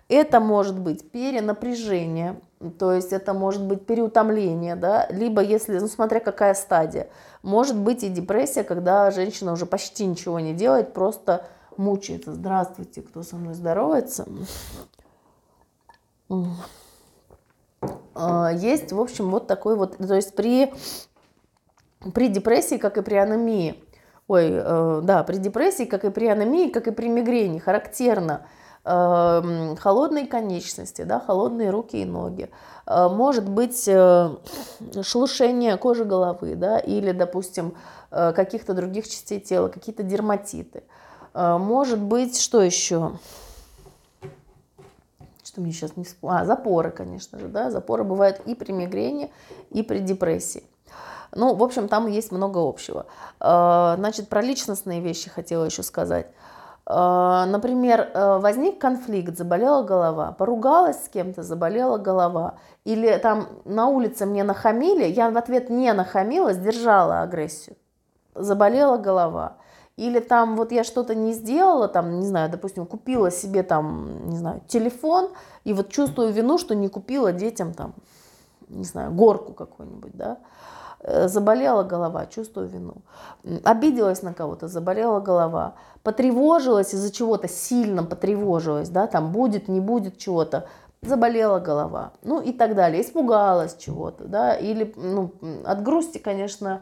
Это может быть перенапряжение, то есть это может быть переутомление, да? либо если, ну смотря какая стадия, может быть и депрессия, когда женщина уже почти ничего не делает, просто мучается. Здравствуйте, кто со мной здоровается. А, есть, в общем, вот такой вот, то есть при, при депрессии, как и при анемии, ой, э, да, при депрессии, как и при анемии, как и при мигрени, характерно э, холодные конечности, да, холодные руки и ноги, э, может быть шелушение кожи головы, да, или, допустим, каких-то других частей тела, какие-то дерматиты. Может быть, что еще? что мне сейчас не. А, запоры, конечно же, да, запоры бывают и при мигрени, и при депрессии. Ну, в общем, там есть много общего. А, значит, про личностные вещи хотела еще сказать. А, например, возник конфликт, заболела голова, поругалась с кем-то, заболела голова. Или там на улице мне нахамили, я в ответ не нахамила, сдержала агрессию, заболела голова. Или там вот я что-то не сделала, там, не знаю, допустим, купила себе там, не знаю, телефон, и вот чувствую вину, что не купила детям там, не знаю, горку какую-нибудь, да. Э, заболела голова, чувствую вину. Обиделась на кого-то, заболела голова. Потревожилась из-за чего-то, сильно потревожилась, да, там будет, не будет чего-то, заболела голова, ну и так далее, испугалась чего-то, да, или, ну, от грусти, конечно,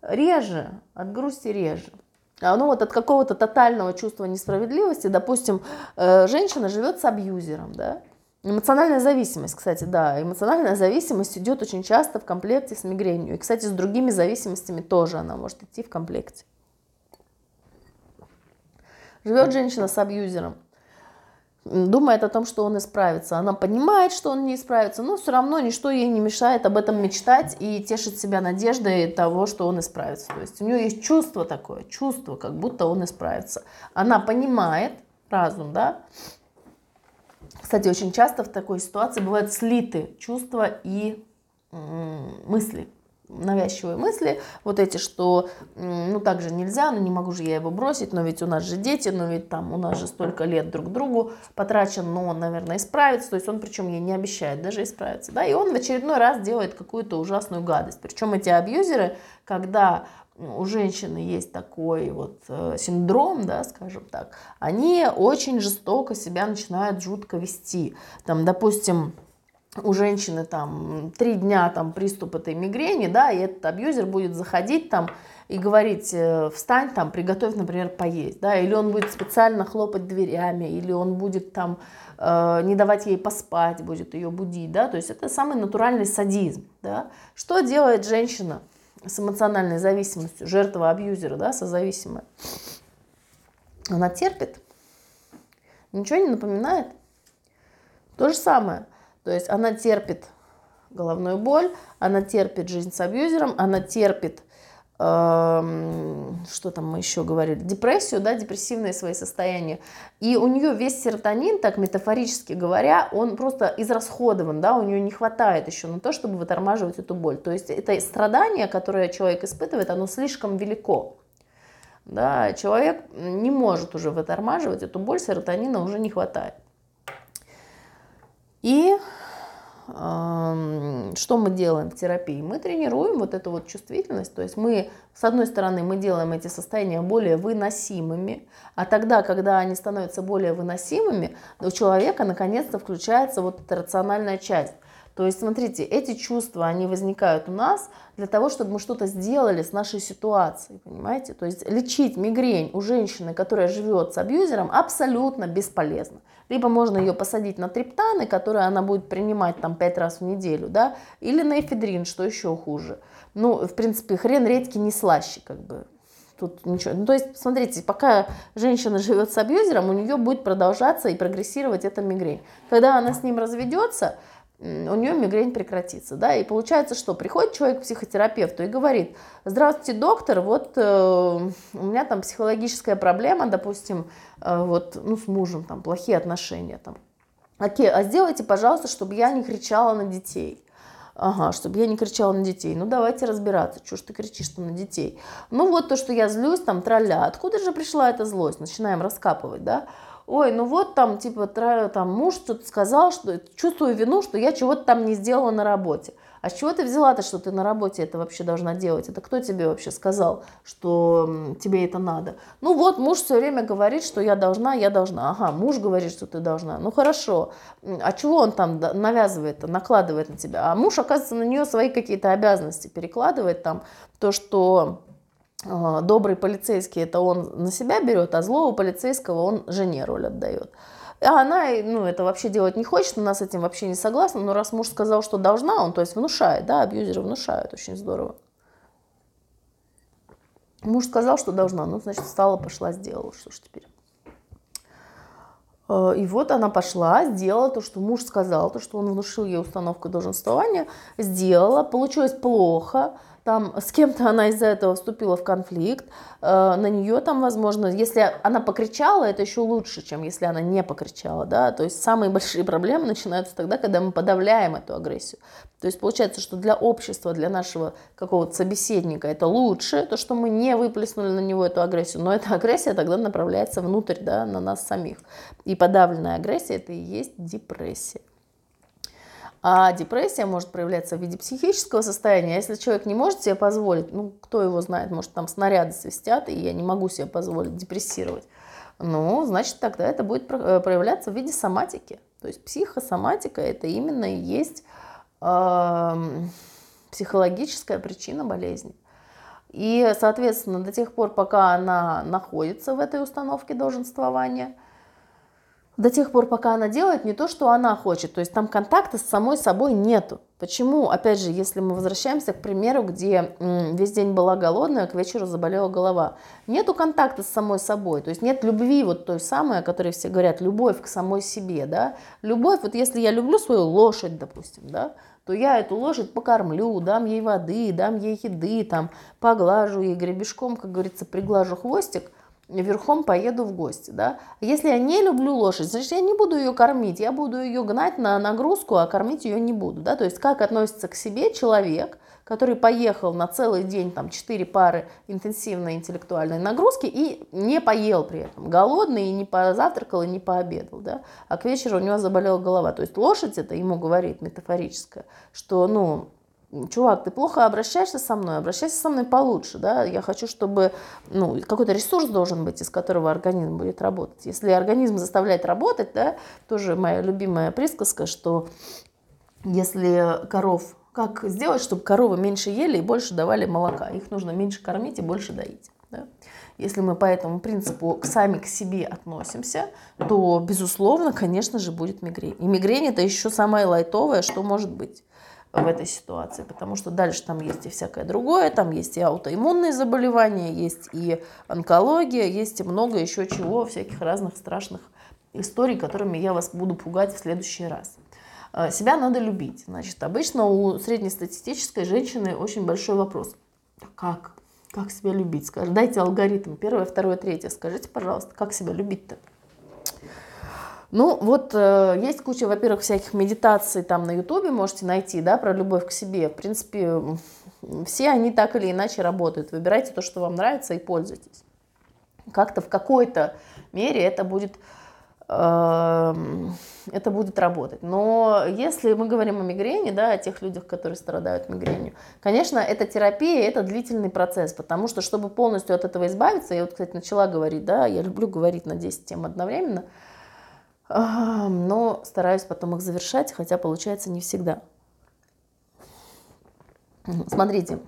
реже, от грусти реже. А, ну вот от какого-то тотального чувства несправедливости, допустим, э, женщина живет с абьюзером, да, Эмоциональная зависимость, кстати, да, эмоциональная зависимость идет очень часто в комплекте с мигренью. И, кстати, с другими зависимостями тоже она может идти в комплекте. Живет женщина с абьюзером думает о том, что он исправится. Она понимает, что он не исправится, но все равно ничто ей не мешает об этом мечтать и тешить себя надеждой того, что он исправится. То есть у нее есть чувство такое, чувство, как будто он исправится. Она понимает, разум, да. Кстати, очень часто в такой ситуации бывают слиты чувства и мысли навязчивые мысли, вот эти, что ну так же нельзя, ну не могу же я его бросить, но ведь у нас же дети, но ведь там у нас же столько лет друг другу потрачен, но он, наверное, исправится, то есть он причем ей не обещает даже исправиться, да, и он в очередной раз делает какую-то ужасную гадость, причем эти абьюзеры, когда у женщины есть такой вот э, синдром, да, скажем так, они очень жестоко себя начинают жутко вести. Там, допустим, у женщины там три дня там приступ этой мигрени, да, и этот абьюзер будет заходить там и говорить, э, встань там, приготовь, например, поесть, да, или он будет специально хлопать дверями, или он будет там э, не давать ей поспать, будет ее будить, да, то есть это самый натуральный садизм, да. Что делает женщина с эмоциональной зависимостью, жертва абьюзера, да, созависимая? Она терпит, ничего не напоминает. То же самое – то есть она терпит головную боль, она терпит жизнь с абьюзером, она терпит, э, что там мы еще говорили, депрессию, да, депрессивные свои состояния. И у нее весь серотонин, так метафорически говоря, он просто израсходован, да, у нее не хватает еще на то, чтобы вытормаживать эту боль. То есть это страдание, которое человек испытывает, оно слишком велико. Да, человек не может уже вытормаживать эту боль, серотонина уже не хватает. И что мы делаем в терапии? Мы тренируем вот эту вот чувствительность, то есть мы, с одной стороны, мы делаем эти состояния более выносимыми, а тогда, когда они становятся более выносимыми, у человека наконец-то включается вот эта рациональная часть. То есть, смотрите, эти чувства, они возникают у нас для того, чтобы мы что-то сделали с нашей ситуацией, понимаете? То есть лечить мигрень у женщины, которая живет с абьюзером, абсолютно бесполезно. Либо можно ее посадить на триптаны, которые она будет принимать там пять раз в неделю, да, или на эфедрин, что еще хуже. Ну, в принципе, хрен редьки не слаще, как бы. Тут ничего. Ну, то есть, смотрите, пока женщина живет с абьюзером, у нее будет продолжаться и прогрессировать эта мигрень. Когда она с ним разведется, у нее мигрень прекратится. Да? И получается, что приходит человек к психотерапевту и говорит, здравствуйте, доктор, вот э, у меня там психологическая проблема, допустим, э, вот, ну, с мужем, там, плохие отношения. Там. Окей, а сделайте, пожалуйста, чтобы я не кричала на детей. Ага, чтобы я не кричала на детей. Ну, давайте разбираться, что ж ты кричишь-то на детей. Ну, вот то, что я злюсь, там, тролля. Откуда же пришла эта злость? Начинаем раскапывать, да? Ой, ну вот там, типа, там муж что-то сказал, что чувствую вину, что я чего-то там не сделала на работе. А с чего ты взяла-то, что ты на работе это вообще должна делать? Это кто тебе вообще сказал, что тебе это надо? Ну вот, муж все время говорит, что я должна, я должна. Ага, муж говорит, что ты должна. Ну хорошо. А чего он там навязывает, накладывает на тебя? А муж, оказывается, на нее свои какие-то обязанности перекладывает там. То, что добрый полицейский это он на себя берет, а злого полицейского он жене роль отдает. А она, ну, это вообще делать не хочет, она с этим вообще не согласна, но раз муж сказал, что должна, он, то есть, внушает, да, абьюзеры внушают, очень здорово. Муж сказал, что должна, ну, значит, встала, пошла, сделала, что ж теперь. А, и вот она пошла, сделала то, что муж сказал, то, что он внушил ей установку долженствования, сделала, получилось плохо, там с кем-то она из-за этого вступила в конфликт, э, на нее там, возможно, если она покричала, это еще лучше, чем если она не покричала, да, то есть самые большие проблемы начинаются тогда, когда мы подавляем эту агрессию. То есть получается, что для общества, для нашего какого-то собеседника это лучше, то, что мы не выплеснули на него эту агрессию, но эта агрессия тогда направляется внутрь, да, на нас самих. И подавленная агрессия это и есть депрессия. А депрессия может проявляться в виде психического состояния. А если человек не может себе позволить, ну, кто его знает, может, там снаряды свистят, и я не могу себе позволить депрессировать, ну, значит, тогда это будет э, проявляться в виде соматики. То есть психосоматика – это именно и есть э, психологическая причина болезни. И, соответственно, до тех пор, пока она находится в этой установке долженствования – до тех пор, пока она делает не то, что она хочет. То есть там контакта с самой собой нету. Почему? Опять же, если мы возвращаемся к примеру, где весь день была голодная, к вечеру заболела голова. Нету контакта с самой собой. То есть нет любви вот той самой, о которой все говорят, любовь к самой себе. Да? Любовь, вот если я люблю свою лошадь, допустим, да, то я эту лошадь покормлю, дам ей воды, дам ей еды, там, поглажу ей гребешком, как говорится, приглажу хвостик, верхом поеду в гости, да. Если я не люблю лошадь, значит, я не буду ее кормить, я буду ее гнать на нагрузку, а кормить ее не буду, да. То есть как относится к себе человек, который поехал на целый день, там, 4 пары интенсивной интеллектуальной нагрузки и не поел при этом, голодный, и не позавтракал, и не пообедал, да, а к вечеру у него заболела голова. То есть лошадь это ему говорит метафорическое, что, ну, чувак, ты плохо обращаешься со мной, обращайся со мной получше, да, я хочу, чтобы, ну, какой-то ресурс должен быть, из которого организм будет работать. Если организм заставляет работать, да, тоже моя любимая присказка, что если коров, как сделать, чтобы коровы меньше ели и больше давали молока, их нужно меньше кормить и больше доить, да? Если мы по этому принципу сами к себе относимся, то, безусловно, конечно же, будет мигрень. И мигрень это еще самое лайтовое, что может быть в этой ситуации, потому что дальше там есть и всякое другое, там есть и аутоиммунные заболевания, есть и онкология, есть и много еще чего, всяких разных страшных историй, которыми я вас буду пугать в следующий раз. А, себя надо любить. Значит, обычно у среднестатистической женщины очень большой вопрос. Как? Как себя любить? Дайте алгоритм. Первое, второе, третье. Скажите, пожалуйста, как себя любить-то? Ну, вот э, есть куча, во-первых, всяких медитаций там на Ютубе можете найти, да, про любовь к себе. В принципе, все они так или иначе работают. Выбирайте то, что вам нравится, и пользуйтесь. Как-то в какой-то мере это будет Эм, это будет работать. Но если мы говорим о мигрени, да, о тех людях, которые страдают мигренью, конечно, это терапия, это длительный процесс, потому что, чтобы полностью от этого избавиться, я вот, кстати, начала говорить, да, я люблю говорить на 10 тем одновременно, но стараюсь потом их завершать, хотя получается не всегда. Смотрите,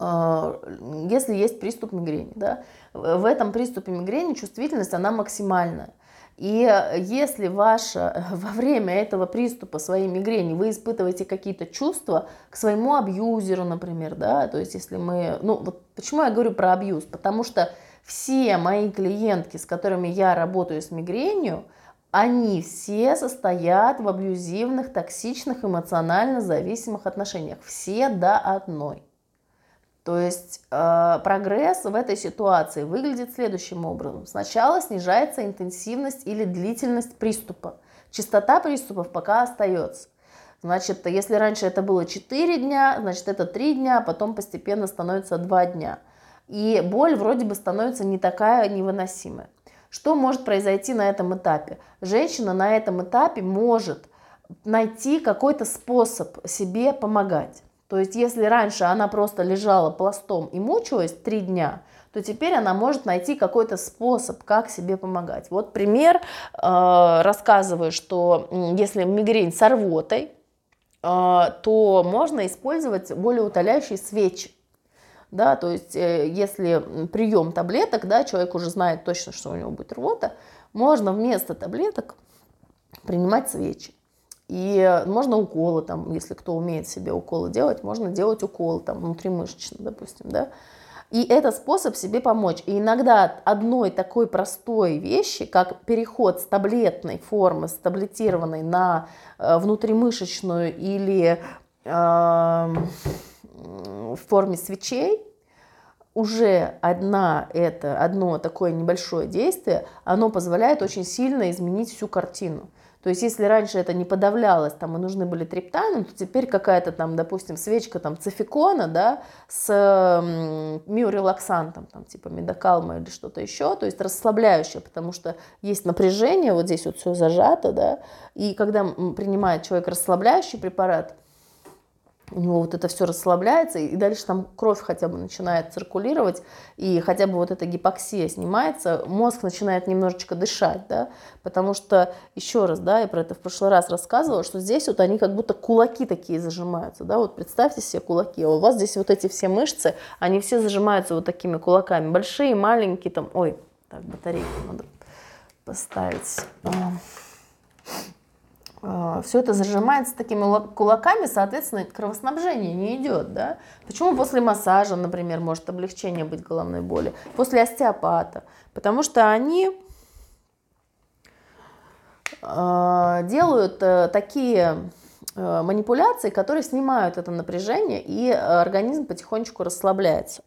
э, если есть приступ мигрени, да, в этом приступе мигрени чувствительность, она максимальная. И если ваше, во время этого приступа своей мигрени вы испытываете какие-то чувства к своему абьюзеру, например, да, то есть если мы, ну вот почему я говорю про абьюз, потому что все мои клиентки, с которыми я работаю с мигренью, они все состоят в абьюзивных, токсичных, эмоционально зависимых отношениях. Все до одной. То есть э, прогресс в этой ситуации выглядит следующим образом. Сначала снижается интенсивность или длительность приступа. Частота приступов пока остается. Значит, если раньше это было 4 дня, значит это 3 дня, потом постепенно становится 2 дня. И боль вроде бы становится не такая невыносимая. Что может произойти на этом этапе? Женщина на этом этапе может найти какой-то способ себе помогать. То есть если раньше она просто лежала пластом и мучилась три дня, то теперь она может найти какой-то способ, как себе помогать. Вот пример, э, рассказываю, что если мигрень с рвотой, э, то можно использовать более утоляющие свечи. Да, то есть э, если прием таблеток, да, человек уже знает точно, что у него будет рвота, можно вместо таблеток принимать свечи. И можно уколы, там, если кто умеет себе уколы делать, можно делать уколы там, внутримышечно, допустим, да. И это способ себе помочь. И иногда одной такой простой вещи, как переход с таблетной формы, с таблетированной на э, внутримышечную или э, в форме свечей, уже одна это, одно такое небольшое действие, оно позволяет очень сильно изменить всю картину. То есть, если раньше это не подавлялось, там и нужны были триптаны, то теперь какая-то там, допустим, свечка там цификона, да, с миорелаксантом, там типа медокалма или что-то еще, то есть расслабляющее, потому что есть напряжение, вот здесь вот все зажато, да, и когда принимает человек расслабляющий препарат, у него вот это все расслабляется, и дальше там кровь хотя бы начинает циркулировать, и хотя бы вот эта гипоксия снимается, мозг начинает немножечко дышать, да, потому что, еще раз, да, я про это в прошлый раз рассказывала, что здесь вот они как будто кулаки такие зажимаются, да, вот представьте себе кулаки, а у вас здесь вот эти все мышцы, они все зажимаются вот такими кулаками, большие, маленькие, там, ой, так, батарейку надо поставить. А, все это зажимается такими кулаками, соответственно, кровоснабжение не идет. Да? Почему после массажа, например, может облегчение быть головной боли? После остеопата. Потому что они а, делают э, такие э, манипуляции, которые снимают это напряжение, и организм потихонечку расслабляется.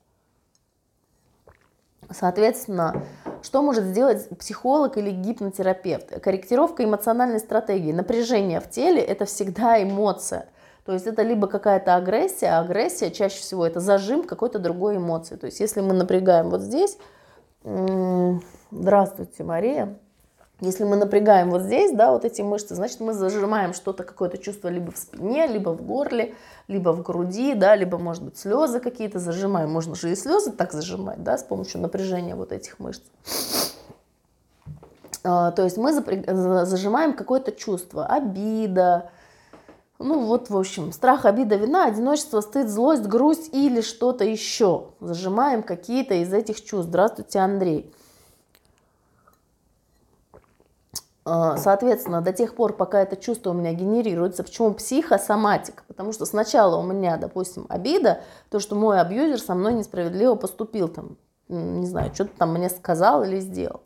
Соответственно, что может сделать психолог или гипнотерапевт? Корректировка эмоциональной стратегии. Напряжение в теле – это всегда эмоция. То есть это либо какая-то агрессия, а агрессия чаще всего это зажим какой-то другой эмоции. То есть если мы напрягаем вот здесь, здравствуйте, Мария, Если мы напрягаем вот здесь, да, вот эти мышцы, значит, мы зажимаем что-то, какое-то чувство либо в спине, либо в горле, либо в груди, да, либо, может быть, слезы какие-то зажимаем. Можно же и слезы так зажимать, да, с помощью напряжения вот этих мышц. А, то есть мы зажимаем какое-то чувство, обида, ну вот, в общем, страх, обида, вина, одиночество, стыд, злость, грусть или что-то еще. Зажимаем какие-то из этих чувств. Здравствуйте, Андрей. А, соответственно, до тех пор, пока это чувство у меня генерируется, почему психосоматик? Потому что сначала у меня, допустим, обида, то, что мой абьюзер со мной несправедливо поступил, там, не знаю, что-то там мне сказал или сделал,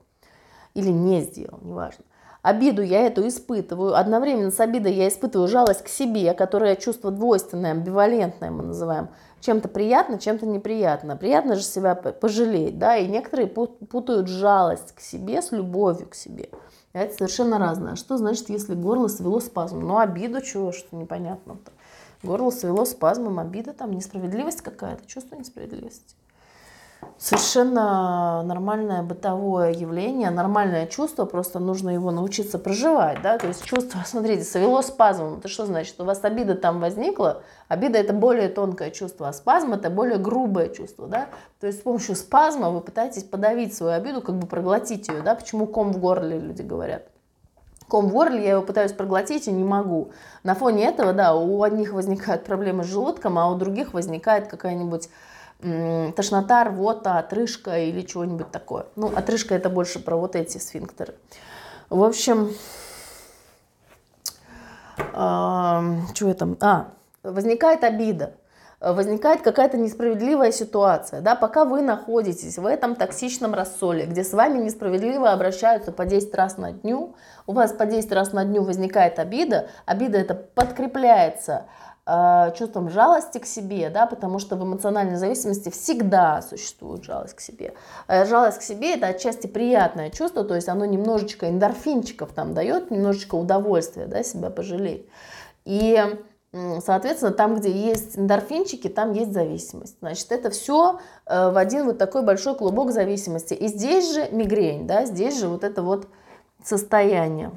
или не сделал, неважно. Обиду я эту испытываю, одновременно с обидой я испытываю жалость к себе, которая чувство двойственное, амбивалентное мы называем, чем-то приятно, чем-то неприятно. Приятно же себя пожалеть, да, и некоторые путают жалость к себе с любовью к себе. Это совершенно разное. Что значит, если горло свело спазмом? Ну, обиду чего, что непонятно-то. Горло свело спазмом, обида там, несправедливость какая-то, чувство несправедливости совершенно нормальное бытовое явление, нормальное чувство, просто нужно его научиться проживать, да, то есть чувство, смотрите, совело спазмом, это что значит? У вас обида там возникла, обида это более тонкое чувство, а спазм это более грубое чувство, да, то есть с помощью спазма вы пытаетесь подавить свою обиду, как бы проглотить ее, да, почему ком в горле люди говорят ком в горле, я его пытаюсь проглотить и не могу. На фоне этого, да, у одних возникают проблемы с желудком, а у других возникает какая-нибудь тошнота, рвота, отрыжка или чего-нибудь такое. Ну, отрыжка это больше про вот эти сфинктеры. В общем, э, что я там? А, возникает обида возникает какая-то несправедливая ситуация, да, пока вы находитесь в этом токсичном рассоле, где с вами несправедливо обращаются по 10 раз на дню, у вас по 10 раз на дню возникает обида, обида это подкрепляется чувством жалости к себе, да, потому что в эмоциональной зависимости всегда существует жалость к себе. Э, жалость к себе это отчасти приятное чувство, то есть оно немножечко эндорфинчиков там дает, немножечко удовольствия, да, себя пожалеть. И Соответственно, там, где есть эндорфинчики, там есть зависимость. Значит, это все э, в один вот такой большой клубок зависимости. И здесь же мигрень, да, здесь же вот это вот состояние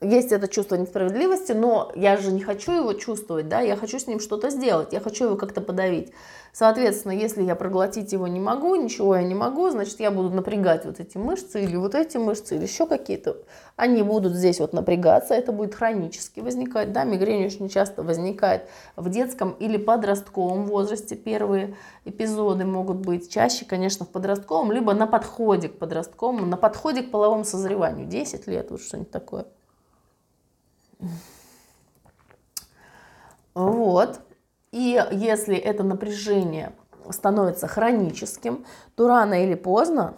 есть это чувство несправедливости, но я же не хочу его чувствовать, да, я хочу с ним что-то сделать, я хочу его как-то подавить. Соответственно, если я проглотить его не могу, ничего я не могу, значит, я буду напрягать вот эти мышцы или вот эти мышцы или еще какие-то. Они будут здесь вот напрягаться, это будет хронически возникать, да, мигрень очень часто возникает в детском или подростковом возрасте. Первые эпизоды могут быть чаще, конечно, в подростковом, либо на подходе к подростковому, на подходе к половому созреванию, 10 лет, вот что-нибудь такое. Вот. И если это напряжение становится хроническим, то рано или поздно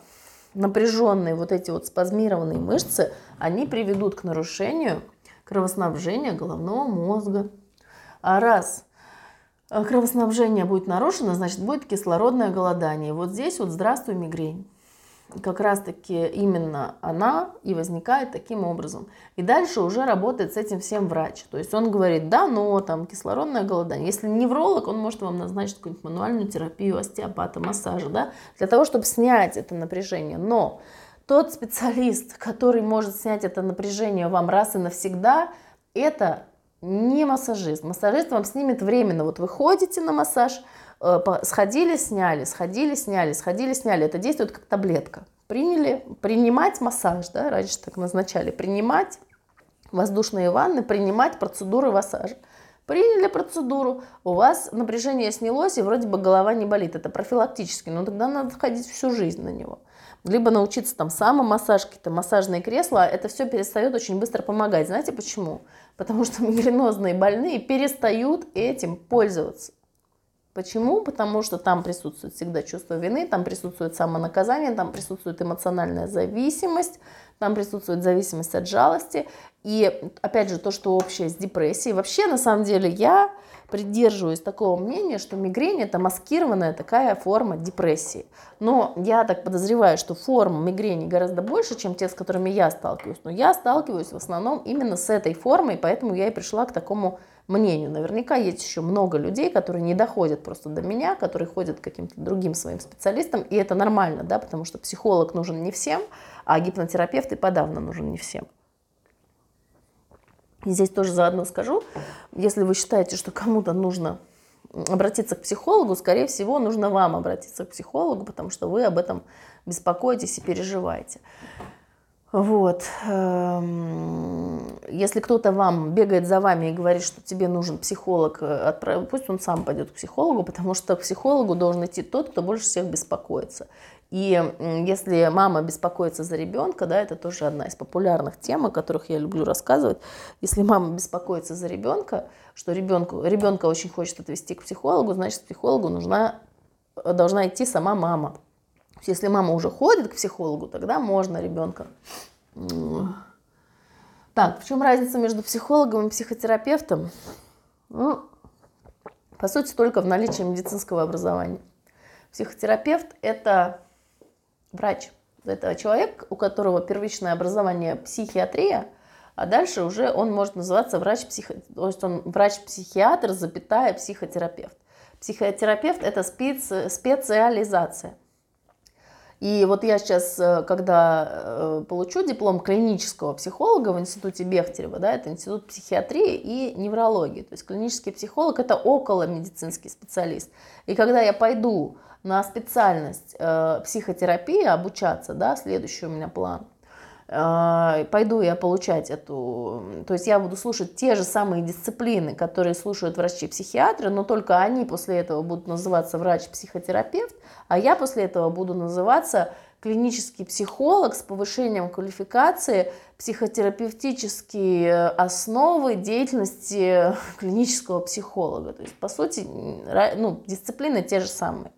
напряженные вот эти вот спазмированные мышцы, они приведут к нарушению кровоснабжения головного мозга. А раз кровоснабжение будет нарушено, значит будет кислородное голодание. Вот здесь вот здравствуй мигрень как раз-таки именно она и возникает таким образом. И дальше уже работает с этим всем врач. То есть он говорит, да, но там кислородное голодание. Если невролог, он может вам назначить какую-нибудь мануальную терапию, остеопата, массажа, да, для того, чтобы снять это напряжение. Но тот специалист, который может снять это напряжение вам раз и навсегда, это не массажист. Массажист вам снимет временно. Вот вы ходите на массаж, сходили, сняли, сходили, сняли, сходили, сняли. Это действует как таблетка. Приняли, принимать массаж, да, раньше так назначали, принимать воздушные ванны, принимать процедуры массажа. Приняли процедуру, у вас напряжение снялось, и вроде бы голова не болит. Это профилактически, но тогда надо ходить всю жизнь на него. Либо научиться там самомассаж, какие-то массажные кресла, это все перестает очень быстро помогать. Знаете почему? Потому что мигренозные больные перестают этим пользоваться. Почему? Потому что там присутствует всегда чувство вины, там присутствует самонаказание, там присутствует эмоциональная зависимость, там присутствует зависимость от жалости. И опять же, то, что общее с депрессией. Вообще, на самом деле, я придерживаюсь такого мнения, что мигрень это маскированная такая форма депрессии. Но я так подозреваю, что форм мигрени гораздо больше, чем те, с которыми я сталкиваюсь. Но я сталкиваюсь в основном именно с этой формой, поэтому я и пришла к такому мнению. Наверняка есть еще много людей, которые не доходят просто до меня, которые ходят к каким-то другим своим специалистам, и это нормально, да, потому что психолог нужен не всем, а гипнотерапевт и подавно нужен не всем. И здесь тоже заодно скажу, если вы считаете, что кому-то нужно обратиться к психологу, скорее всего, нужно вам обратиться к психологу, потому что вы об этом беспокоитесь и переживаете. Вот. Эм, если кто-то вам бегает за вами и говорит, что тебе нужен психолог, э, пусть он сам пойдет к психологу, потому что к психологу должен идти тот, кто больше всех беспокоится. И если мама беспокоится за ребенка, да, это тоже одна из популярных тем, о которых я люблю рассказывать. Если мама беспокоится за ребенка, что ребенку, ребенка очень хочет отвести к психологу, значит, психологу нужна, должна идти сама мама. Если мама уже ходит к психологу, тогда можно ребенка. Так, в чем разница между психологом и психотерапевтом? Ну, по сути, только в наличии медицинского образования. Психотерапевт – это врач. Это человек, у которого первичное образование психиатрия, а дальше уже он может называться врач-психо... То есть он врач-психиатр, запятая, психотерапевт. Психотерапевт – это спец... специализация. И вот я сейчас, э, когда э, получу диплом клинического психолога в институте Бехтерева, да, это институт психиатрии и неврологии, то есть клинический психолог – это около медицинский специалист. И когда я пойду на специальность э, психотерапии обучаться, да, следующий у меня план, пойду я получать эту, то есть я буду слушать те же самые дисциплины, которые слушают врачи-психиатры, но только они после этого будут называться врач-психотерапевт, а я после этого буду называться клинический психолог с повышением квалификации, психотерапевтические основы деятельности клинического психолога. То есть, по сути, ну, дисциплины те же самые.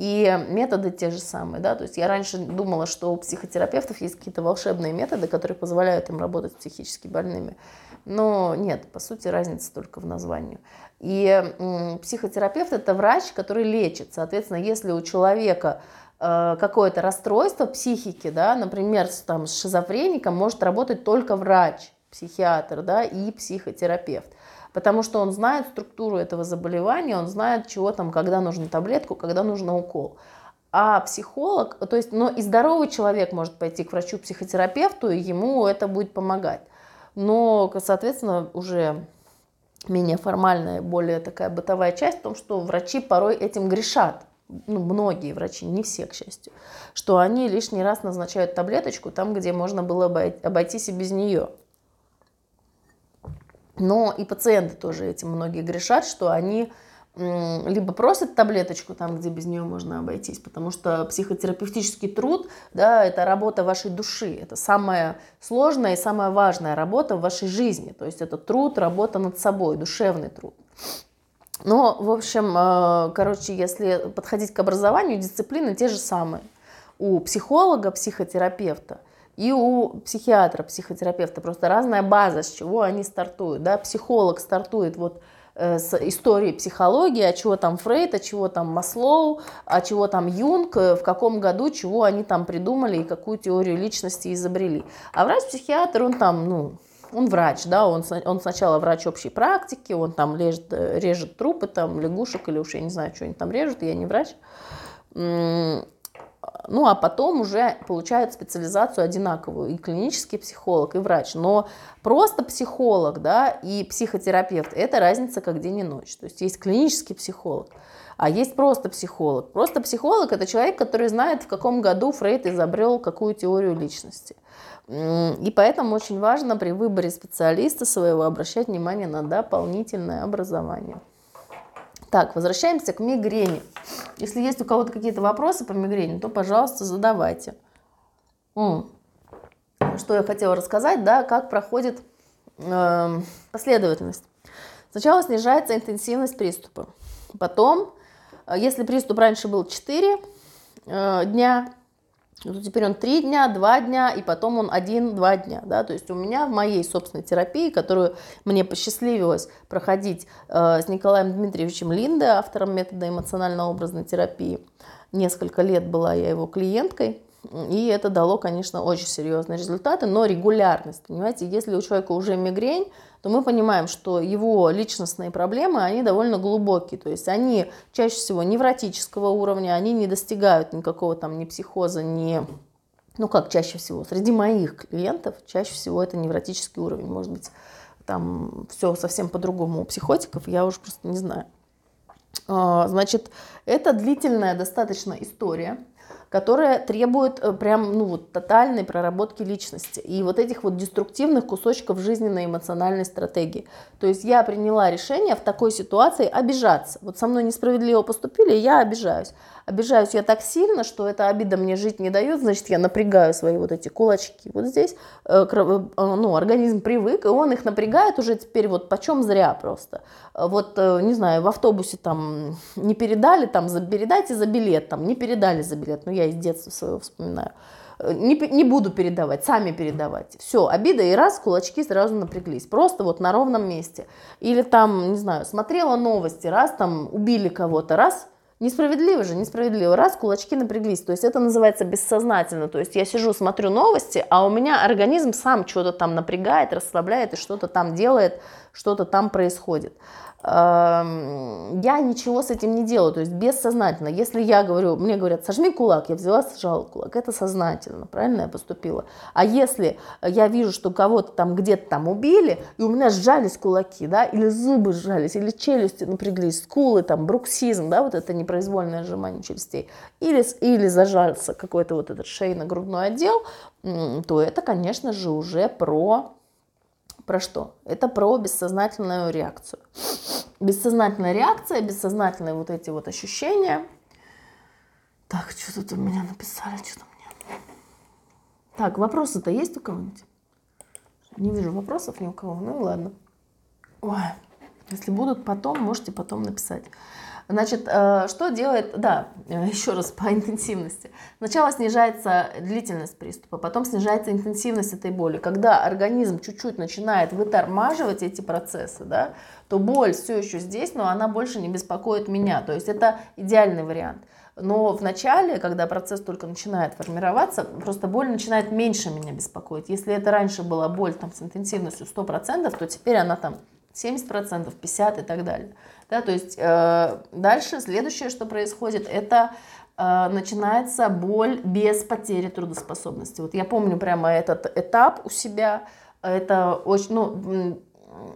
И методы те же самые, да, то есть я раньше думала, что у психотерапевтов есть какие-то волшебные методы, которые позволяют им работать с психически больными. Но нет, по сути, разница только в названии. И психотерапевт – это врач, который лечит. Соответственно, если у человека э, какое-то расстройство психики, да, например, там, с шизофреником может работать только врач, психиатр да, и психотерапевт потому что он знает структуру этого заболевания, он знает, чего там, когда нужна таблетку, когда нужно укол. А психолог, то есть, но и здоровый человек может пойти к врачу-психотерапевту, и ему это будет помогать. Но, соответственно, уже менее формальная, более такая бытовая часть в том, что врачи порой этим грешат. Ну, многие врачи, не все, к счастью, что они лишний раз назначают таблеточку там, где можно было обойтись и без нее. Но и пациенты тоже этим многие грешат, что они либо просят таблеточку там, где без нее можно обойтись, потому что психотерапевтический труд, да, это работа вашей души, это самая сложная и самая важная работа в вашей жизни, то есть это труд, работа над собой, душевный труд. Но, в общем, э, короче, если подходить к образованию, дисциплины те же самые. У психолога, психотерапевта – и у психиатра, психотерапевта просто разная база, с чего они стартуют. Да? Психолог стартует вот э, с истории психологии, а чего там Фрейд, а чего там Маслоу, а чего там Юнг, э, в каком году, чего они там придумали и какую теорию личности изобрели. А врач-психиатр, он там, ну, он врач, да, он, он сначала врач общей практики, он там режет, э, режет трупы, там, лягушек или уж я не знаю, что они там режут, я не врач ну, а потом уже получают специализацию одинаковую, и клинический психолог, и врач. Но просто психолог, да, и психотерапевт – это разница как день и ночь. То есть есть клинический психолог, а есть просто психолог. Просто психолог – это человек, который знает, в каком году Фрейд изобрел какую теорию личности. И поэтому очень важно при выборе специалиста своего обращать внимание на дополнительное образование. Так, возвращаемся к мигрени. Если есть у кого-то какие-то вопросы по мигрени, то, пожалуйста, задавайте. Что я хотела рассказать, да, как проходит э, последовательность. Сначала снижается интенсивность приступа. Потом, э, если приступ раньше был 4 э, дня, то теперь он 3 дня, 2 дня, и потом он 1-2 дня. Да? То есть у меня в моей собственной терапии, которую мне посчастливилось проходить э, с Николаем Дмитриевичем Линде, автором метода эмоционально-образной терапии, несколько лет была я его клиенткой, И это дало, конечно, очень серьезные результаты, но регулярность, понимаете, если у человека уже мигрень, то мы понимаем, что его личностные проблемы, они довольно глубокие, то есть они чаще всего невротического уровня, они не достигают никакого там ни психоза, ни ну как чаще всего, среди моих клиентов чаще всего это невротический уровень, может быть, там все совсем по-другому у психотиков, я уже просто не знаю. А, значит, это длительная достаточно история, которая требует э, прям, ну вот, тотальной проработки личности и вот этих вот деструктивных кусочков жизненной эмоциональной стратегии. То есть я приняла решение в такой ситуации обижаться. Вот со мной несправедливо поступили, я обижаюсь. Обижаюсь я так сильно, что эта обида мне жить не дает, значит, я напрягаю свои вот эти кулачки. Вот здесь э, э, ну, организм привык, и он их напрягает уже теперь вот почем зря просто. Вот, не знаю, в автобусе там не передали, там, передайте за билет, там, не передали за билет, ну, я из детства своего вспоминаю. Э, не, не буду передавать, сами передавать. Все, обида и раз, кулачки сразу напряглись. Просто вот на ровном месте. Или там, не знаю, смотрела новости, раз там убили кого-то, раз, Несправедливо же, несправедливо. Раз, кулачки напряглись. То есть это называется бессознательно. То есть я сижу, смотрю новости, а у меня организм сам что-то там напрягает, расслабляет и что-то там делает, что-то там происходит. Я ничего с этим не делаю, то есть бессознательно. Если я говорю, мне говорят, сожми кулак, я взяла, сжала кулак, это сознательно, правильно я поступила. А если я вижу, что кого-то там где-то там убили, и у меня сжались кулаки, да, или зубы сжались, или челюсти напряглись, скулы, там, бруксизм, да, вот это непроизвольное сжимание челюстей, или, или зажался какой-то вот этот шейно-грудной отдел, то это, конечно же, уже про про что? Это про бессознательную реакцию. Бессознательная реакция, бессознательные вот эти вот ощущения. Так, что тут у меня написали, что-то мне. Так, вопросы-то есть у кого-нибудь? Не вижу вопросов ни у кого. Ну ладно. Ой, если будут потом, можете потом написать. Значит, э, что делает, да, еще раз по интенсивности. Сначала снижается длительность приступа, потом снижается интенсивность этой боли. Когда организм чуть-чуть начинает вытормаживать эти процессы, да, то боль все еще здесь, но она больше не беспокоит меня. То есть это идеальный вариант. Но в начале, когда процесс только начинает формироваться, просто боль начинает меньше меня беспокоить. Если это раньше была боль там, с интенсивностью 100%, то теперь она там 70%, 50% и так далее. Да, то есть э, дальше следующее, что происходит, это э, начинается боль без потери трудоспособности. Вот я помню прямо этот этап у себя. Это очень, ну,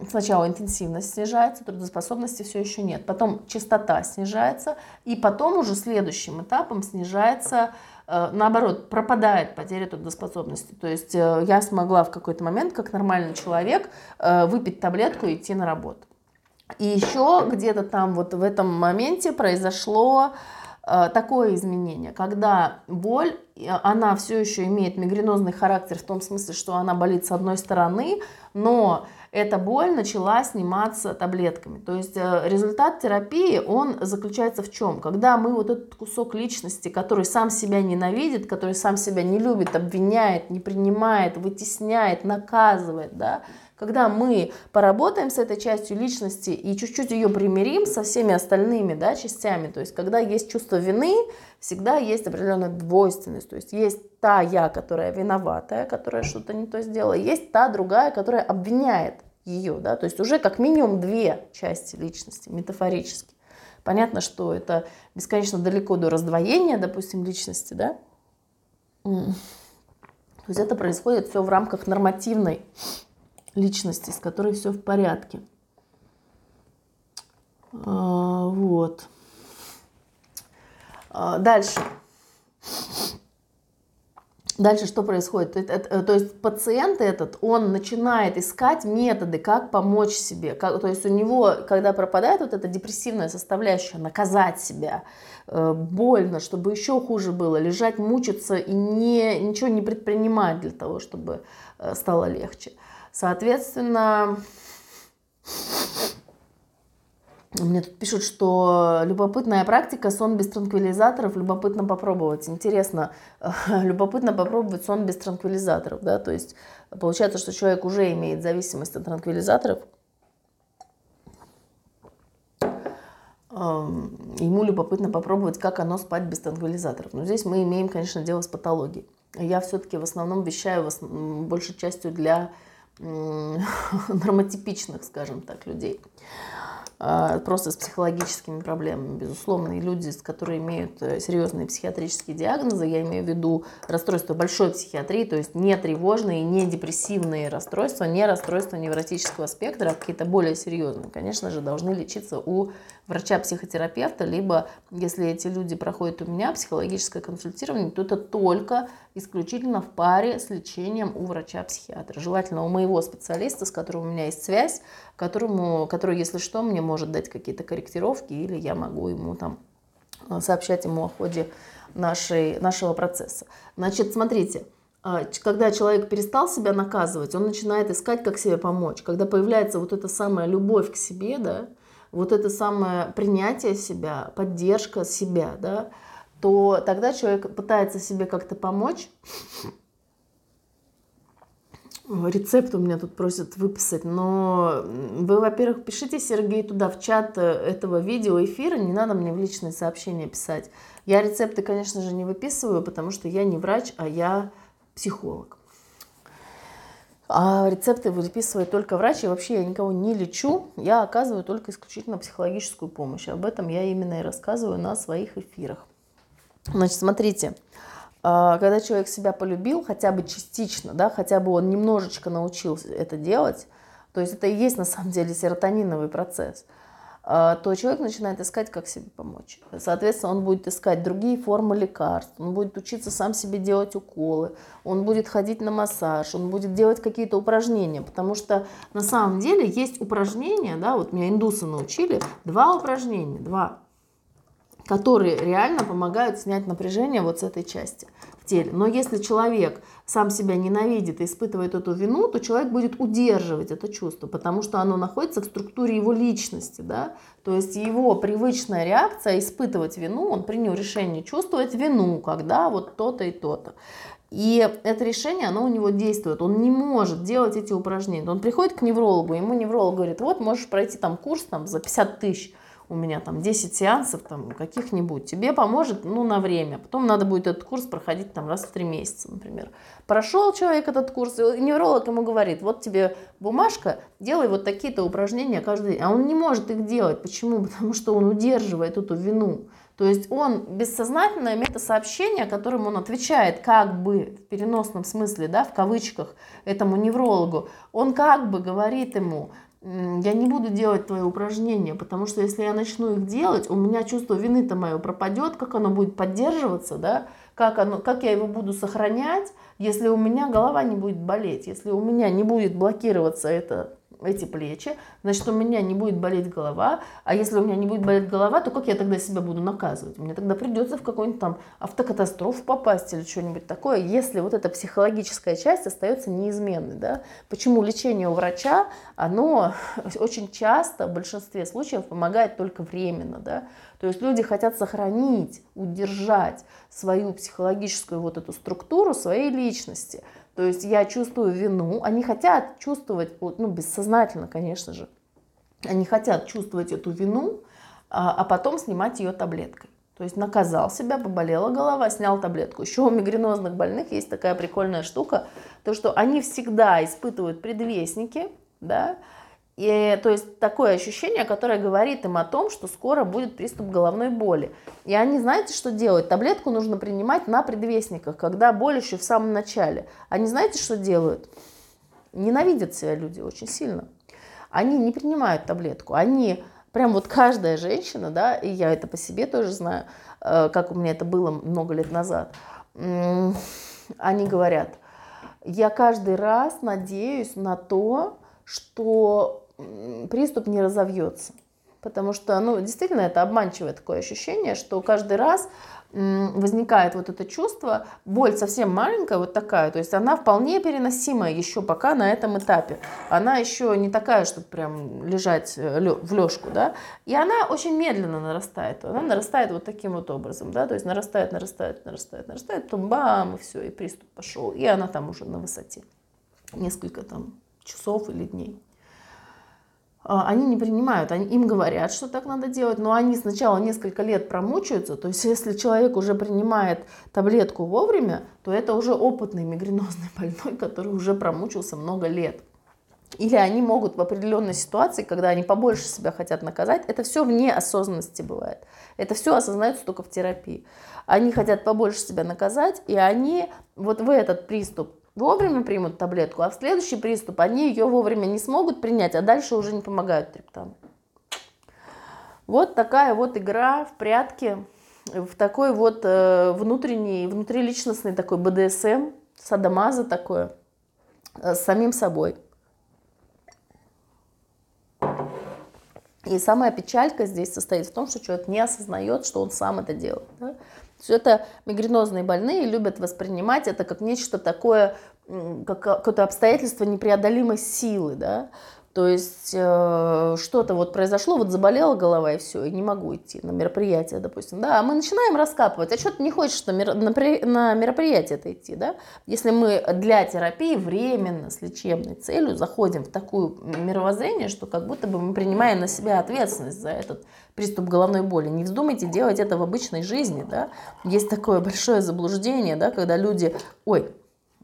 сначала интенсивность снижается, трудоспособности все еще нет. Потом частота снижается, и потом уже следующим этапом снижается наоборот, пропадает потеря трудоспособности. То есть э, я смогла в какой-то момент, как нормальный человек, э, выпить таблетку и идти на работу. И еще где-то там вот в этом моменте произошло э, такое изменение, когда боль, она все еще имеет мигренозный характер в том смысле, что она болит с одной стороны, но эта боль начала сниматься таблетками. То есть э, результат терапии, он заключается в чем? Когда мы вот этот кусок личности, который сам себя ненавидит, который сам себя не любит, обвиняет, не принимает, вытесняет, наказывает, да, когда мы поработаем с этой частью личности и чуть-чуть ее примирим со всеми остальными да, частями, то есть когда есть чувство вины, всегда есть определенная двойственность, то есть есть та я, которая виноватая, которая что-то не то сделала, есть та другая, которая обвиняет ее, да, то есть уже как минимум две части личности, метафорически. Понятно, что это бесконечно далеко до раздвоения, допустим, личности, да. То есть это происходит все в рамках нормативной личности, с которой все в порядке. А, вот. А, дальше. Дальше что происходит? Это, то есть пациент этот, он начинает искать методы, как помочь себе. То есть у него, когда пропадает вот эта депрессивная составляющая, наказать себя, э, больно, чтобы еще хуже было, лежать, мучиться и не, ничего не предпринимать для того, чтобы э, стало легче. Соответственно, мне тут пишут, что любопытная практика, сон без транквилизаторов, любопытно попробовать. Интересно, любопытно попробовать сон без транквилизаторов, да, то есть получается, что человек уже имеет зависимость от транквилизаторов. ему любопытно попробовать, как оно спать без транквилизаторов. Но здесь мы имеем, конечно, дело с патологией. Я все-таки в основном вещаю большей частью для нормотипичных, скажем так, людей. А, просто с психологическими проблемами, безусловно, и люди, которые имеют э, серьезные психиатрические диагнозы, я имею в виду расстройства большой психиатрии, то есть не тревожные, не депрессивные расстройства, не расстройства невротического спектра, а какие-то более серьезные, конечно же, должны лечиться у врача-психотерапевта, либо если эти люди проходят у меня психологическое консультирование, то это только исключительно в паре с лечением у врача-психиатра. Желательно у моего специалиста, с которым у меня есть связь, которому, который, если что, мне может дать какие-то корректировки, или я могу ему там э, сообщать ему о ходе нашей, нашего процесса. Значит, смотрите, э, когда человек перестал себя наказывать, он начинает искать, как себе помочь. Когда появляется вот эта самая любовь к себе, да, вот это самое принятие себя, поддержка себя, да, то тогда человек пытается себе как-то помочь. Рецепт у меня тут просят выписать, но вы, во-первых, пишите, Сергей, туда в чат этого видео эфира, не надо мне в личные сообщения писать. Я рецепты, конечно же, не выписываю, потому что я не врач, а я психолог. А рецепты выписывает только врач, и вообще я никого не лечу, я оказываю только исключительно психологическую помощь. Об этом я именно и рассказываю на своих эфирах. Значит, смотрите, а, когда человек себя полюбил, хотя бы частично, да, хотя бы он немножечко научился это делать, то есть это и есть на самом деле серотониновый процесс – то человек начинает искать, как себе помочь. Соответственно, он будет искать другие формы лекарств, он будет учиться сам себе делать уколы, он будет ходить на массаж, он будет делать какие-то упражнения, потому что на самом деле есть упражнения, да, вот меня индусы научили, два упражнения, два, которые реально помогают снять напряжение вот с этой части теле. Но если человек сам себя ненавидит и испытывает эту вину, то человек будет удерживать это чувство, потому что оно находится в структуре его личности. Да? То есть его привычная реакция испытывать вину, он принял решение чувствовать вину, когда вот то-то и то-то. И это решение, оно у него действует. Он не может делать эти упражнения. Он приходит к неврологу, ему невролог говорит, вот можешь пройти там курс там, за 50 тысяч у меня там 10 сеансов там каких-нибудь, тебе поможет, ну, на время. Потом надо будет этот курс проходить там раз в три месяца, например. Прошел человек этот курс, и невролог ему говорит, вот тебе бумажка, делай вот такие-то упражнения каждый день. А он не может их делать. Почему? Потому что он удерживает эту вину. То есть он бессознательное метасообщение, которым он отвечает как бы в переносном смысле, да, в кавычках, этому неврологу, он как бы говорит ему, я не буду делать твои упражнения, потому что если я начну их делать, у меня чувство вины-то мое пропадет, как оно будет поддерживаться, да, как, оно, как я его буду сохранять, если у меня голова не будет болеть, если у меня не будет блокироваться это эти плечи, значит, у меня не будет болеть голова. А если у меня не будет болеть голова, то как я тогда себя буду наказывать? Мне тогда придется в какую-нибудь там автокатастрофу попасть или что-нибудь такое, если вот эта психологическая часть остается неизменной. Да? Почему лечение у врача, оно очень часто в большинстве случаев помогает только временно. Да? То есть люди хотят сохранить, удержать свою психологическую вот эту структуру своей личности. То есть я чувствую вину, они хотят чувствовать, ну, бессознательно, конечно же, они хотят чувствовать эту вину, а, а потом снимать ее таблеткой. То есть наказал себя, поболела голова, снял таблетку. Еще у мигренозных больных есть такая прикольная штука, то что они всегда испытывают предвестники, да, и, то есть такое ощущение, которое говорит им о том, что скоро будет приступ головной боли. И они, знаете, что делают? Таблетку нужно принимать на предвестниках, когда боль еще в самом начале. Они, знаете, что делают? Ненавидят себя люди очень сильно. Они не принимают таблетку. Они, прям вот каждая женщина, да, и я это по себе тоже знаю, э, как у меня это было много лет назад, они говорят, я каждый раз надеюсь на то, что приступ не разовьется. Потому что, ну, действительно, это обманчивое такое ощущение, что каждый раз возникает вот это чувство, боль совсем маленькая, вот такая, то есть она вполне переносимая еще пока на этом этапе. Она еще не такая, чтобы прям лежать э, в лёжку, да, и она очень медленно нарастает, она нарастает вот таким вот образом, да, то есть нарастает, нарастает, нарастает, нарастает, потом бам, и все, и приступ пошел, и она там уже на высоте, несколько там часов или дней. А, они не принимают, они, им говорят, что так надо делать, но они сначала несколько лет промучаются, то есть если человек уже принимает таблетку вовремя, то это уже опытный мигренозный больной, который уже промучился много лет. Или они могут в определенной ситуации, когда они побольше себя хотят наказать, это все вне осознанности бывает. Это все осознается только в терапии. Они хотят побольше себя наказать, и они вот в этот приступ вовремя примут таблетку, а в следующий приступ они ее вовремя не смогут принять, а дальше уже не помогают триптан. Вот такая вот игра в прятки, в такой вот э, внутренний, внутриличностный такой БДСМ, садомаза такое, э, с самим собой. И самая печалька здесь состоит в том, что человек не осознает, что он сам это делает. Да? Все это мигренозные больные любят воспринимать это как нечто такое, как какое-то обстоятельство непреодолимой силы, да, то есть э, что-то вот произошло, вот заболела голова и все, и не могу идти на мероприятие, допустим, да, мы начинаем раскапывать, а что ты не хочешь на, мер, на, на мероприятие это идти, да, если мы для терапии временно с лечебной целью заходим в такое мировоззрение, что как будто бы мы принимаем на себя ответственность за этот приступ головной боли. Не вздумайте делать это в обычной жизни, да. Есть такое большое заблуждение, да, когда люди, ой,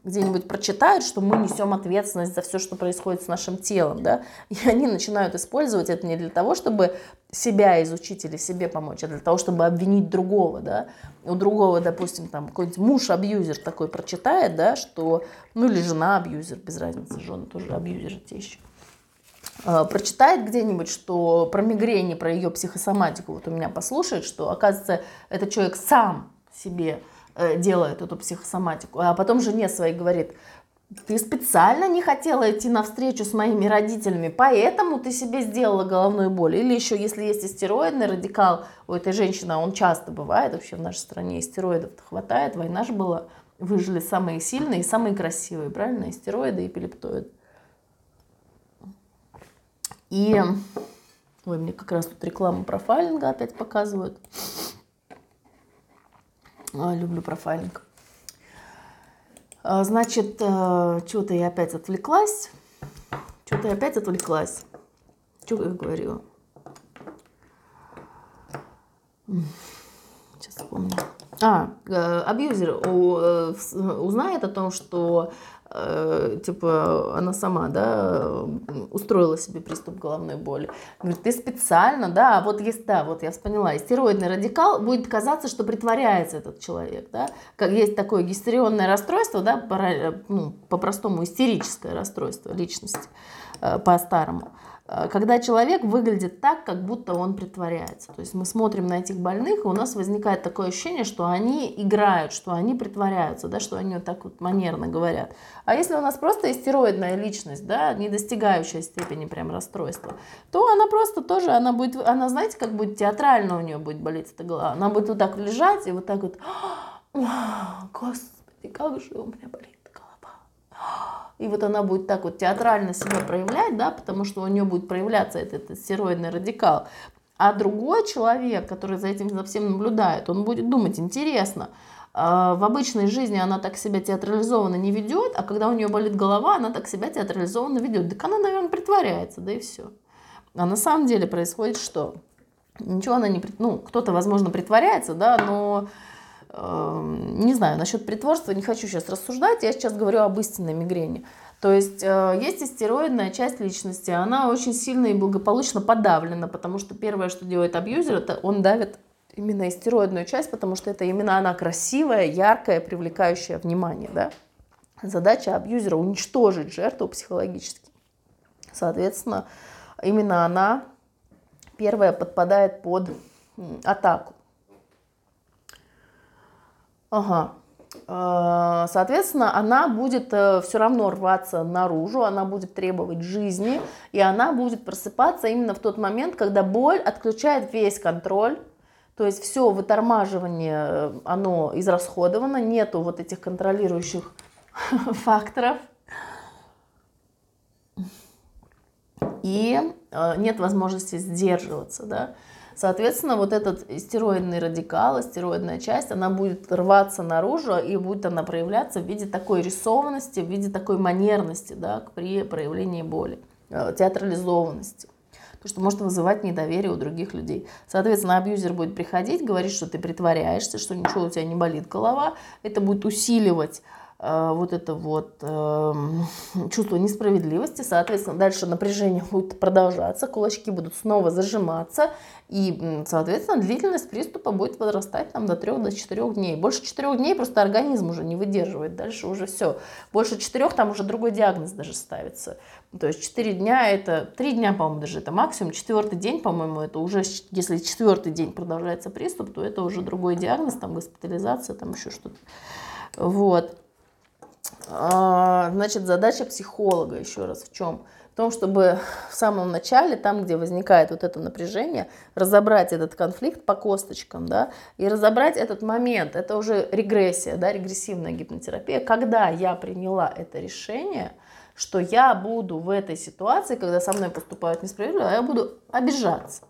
где-нибудь прочитают, что мы несем ответственность за все, что происходит с нашим телом, да, и они начинают использовать это не для того, чтобы себя изучить или себе помочь, а для того, чтобы обвинить другого, да, у другого, допустим, там какой-нибудь муж-абьюзер такой прочитает, да, что, ну или жена-абьюзер, без разницы, жены тоже абьюзеры те еще, а, прочитает где-нибудь, что про мигрень, про ее психосоматику, вот у меня послушает, что, оказывается, этот человек сам себе делает эту психосоматику, а потом жене своей говорит, ты специально не хотела идти на встречу с моими родителями, поэтому ты себе сделала головную боль. Или еще, если есть истероидный радикал у этой женщины, а он часто бывает, вообще в нашей стране истероидов хватает, война же была, выжили самые сильные и самые красивые, правильно, истероиды и эпилептоиды. И, ой, мне как раз тут рекламу профайлинга опять показывают. А, люблю профайлинг. А, значит, э, что-то я опять отвлеклась. Что-то я опять отвлеклась. Что я говорила? Сейчас вспомню. А, э, абьюзер э, узнает о том, что Э, типа, она сама, да, устроила себе приступ головной боли. Говорит, ты специально, да, вот есть, да, вот я поняла, стероидный радикал будет казаться, что притворяется этот человек, да, как есть такое гистерионное расстройство, да, по, ну, по-простому истерическое расстройство личности, э, по-старому. Э, когда человек выглядит так, как будто он притворяется. То есть мы смотрим на этих больных, и у нас возникает такое ощущение, что они играют, что они притворяются, да, что они вот так вот манерно говорят. А если у нас просто истероидная личность, да, не достигающая степени прям расстройства, то она просто тоже, она будет, она знаете, как будет театрально у нее будет болеть эта голова. Она будет вот так лежать и вот так вот, господи, как же у меня болит голова и вот она будет так вот театрально себя проявлять, да, потому что у нее будет проявляться этот, этот стероидный радикал. А другой человек, который за этим за всем наблюдает, он будет думать, интересно, а, в обычной жизни она так себя театрализованно не ведет, а когда у нее болит голова, она так себя театрализованно ведет. Так она, наверное, притворяется, да и все. А на самом деле происходит что? Ничего она не... Ну, кто-то, возможно, притворяется, да, но не знаю, насчет притворства не хочу сейчас рассуждать, я сейчас говорю об истинной мигрени. То есть э, есть истероидная часть личности, она очень сильно и благополучно подавлена, потому что первое, что делает абьюзер, это он давит именно истероидную часть, потому что это именно она красивая, яркая, привлекающая внимание. Да? Задача абьюзера уничтожить жертву психологически. Соответственно, именно она первая подпадает под атаку. Ага. А, соответственно, она будет э, все равно рваться наружу, она будет требовать жизни, и она будет просыпаться именно в тот момент, когда боль отключает весь контроль, то есть все вытормаживание, э, оно израсходовано, нету вот этих контролирующих факторов. И э, нет возможности сдерживаться, да. Соответственно, вот этот стероидный радикал, стероидная часть, она будет рваться наружу и будет она проявляться в виде такой рисованности, в виде такой манерности да, при проявлении боли, э, театрализованности. потому что может вызывать недоверие у других людей. Соответственно, абьюзер будет приходить, говорить, что ты притворяешься, что ничего у тебя не болит голова. Это будет усиливать вот это вот э, чувство несправедливости, соответственно, дальше напряжение будет продолжаться, кулачки будут снова зажиматься, и, соответственно, длительность приступа будет возрастать там до 3 до 4 дней. Больше 4 дней просто организм уже не выдерживает, дальше уже все. Больше 4 там уже другой диагноз даже ставится. То есть 4 дня это, 3 дня, по-моему, даже это максимум, четвертый день, по-моему, это уже, если четвертый день продолжается приступ, то это уже другой диагноз, там госпитализация, там еще что-то. Вот. А, значит, задача психолога еще раз в чем? В том, чтобы в самом начале, там, где возникает вот это напряжение, разобрать этот конфликт по косточкам, да, и разобрать этот момент. Это уже регрессия, да, регрессивная гипнотерапия. Когда я приняла это решение, что я буду в этой ситуации, когда со мной поступают несправедливо, я буду обижаться.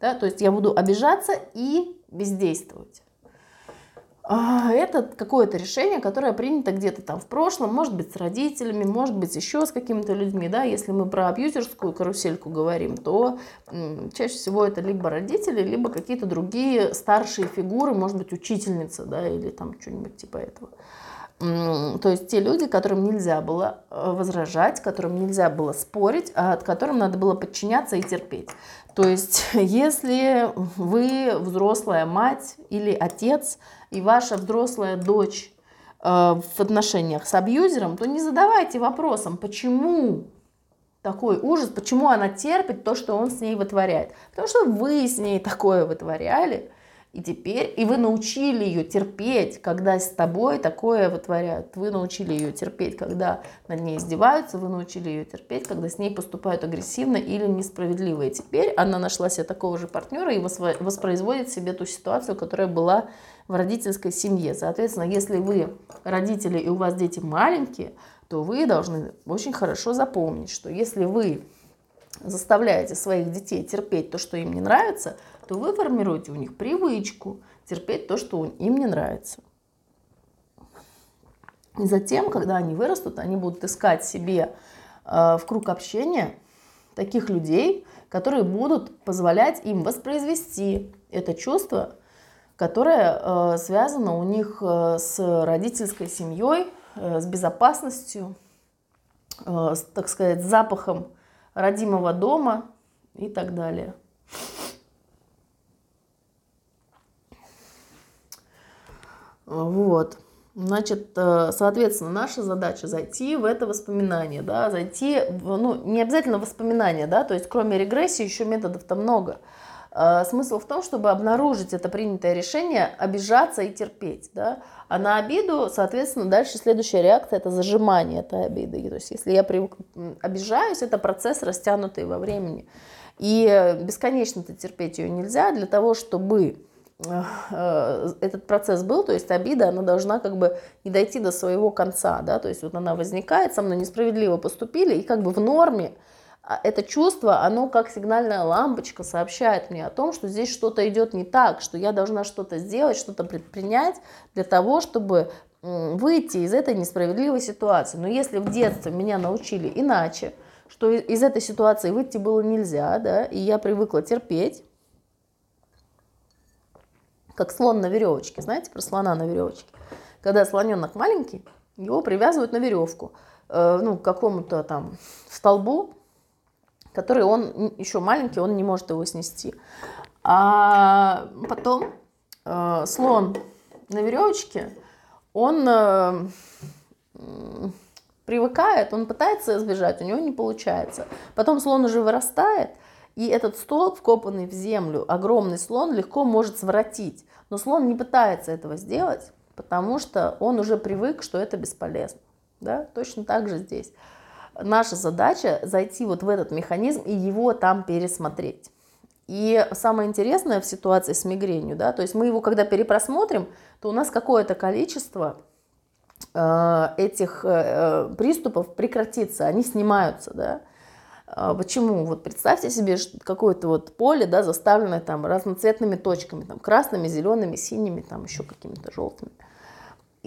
Да, то есть я буду обижаться и бездействовать. А, это какое-то решение, которое принято где-то там в прошлом, может быть, с родителями, может быть, еще с какими-то людьми, да, если мы про абьюзерскую карусельку говорим, то чаще всего это либо родители, либо какие-то другие старшие фигуры, может быть, учительница, да, или там что-нибудь типа этого. То есть те люди, которым нельзя было э, возражать, которым нельзя было спорить, а от которым надо было подчиняться и терпеть. То есть если вы взрослая мать или отец, и ваша взрослая дочь э, в отношениях с абьюзером, то не задавайте вопросом, почему такой ужас, почему она терпит то, что он с ней вытворяет. Потому что вы с ней такое вытворяли, и теперь, и вы научили ее терпеть, когда с тобой такое вытворяют. Вы научили ее терпеть, когда над ней издеваются, вы научили ее терпеть, когда с ней поступают агрессивно или несправедливо. И теперь она нашла себе такого же партнера и воспроизводит себе ту ситуацию, которая была в родительской семье. Соответственно, если вы родители и у вас дети маленькие, то вы должны очень хорошо запомнить, что если вы заставляете своих детей терпеть то, что им не нравится, то вы формируете у них привычку терпеть то, что им не нравится. И затем, когда они вырастут, они будут искать себе э, в круг общения таких людей, которые будут позволять им воспроизвести это чувство, которое э, связано у них э, с родительской семьей, с безопасностью, с, так сказать, запахом родимого дома и так далее. Вот. Значит, э, соответственно, наша задача зайти в это воспоминание, да, зайти, в, ну, не обязательно воспоминание, да, то есть кроме регрессии еще методов-то много. Э, смысл в том, чтобы обнаружить это принятое решение, обижаться и терпеть, да, а на обиду, соответственно, дальше следующая реакция – это зажимание этой обиды. То есть если я привык, обижаюсь, это процесс растянутый во времени. И бесконечно-то терпеть ее нельзя для того, чтобы Э, этот процесс был, то есть обида, она должна как бы не дойти до своего конца, да, то есть вот она возникает, со мной несправедливо поступили, и как бы в норме а, это чувство, оно как сигнальная лампочка сообщает мне о том, что здесь что-то идет не так, что я должна что-то сделать, что-то предпринять для того, чтобы выйти из этой несправедливой ситуации. Но если в детстве меня научили иначе, что из этой ситуации выйти было нельзя, да, и я привыкла терпеть, как слон на веревочке. Знаете про слона на веревочке? Когда слоненок маленький, его привязывают на веревку, э, ну, к какому-то там столбу, который он еще маленький, он не может его снести. А потом э, слон на веревочке, он э, привыкает, он пытается сбежать, у него не получается. Потом слон уже вырастает, и этот столб, вкопанный в землю, огромный слон легко может своротить. Но слон не пытается этого сделать, потому что он уже привык, что это бесполезно. Да? Точно так же здесь. Наша задача зайти вот в этот механизм и его там пересмотреть. И самое интересное в ситуации с мигренью, да, то есть мы его когда перепросмотрим, то у нас какое-то количество э, этих э, э приступов прекратится, они снимаются, да. А, почему? Вот представьте себе какое-то вот поле, да, заставленное там разноцветными точками, там красными, зелеными, синими, там еще какими-то желтыми.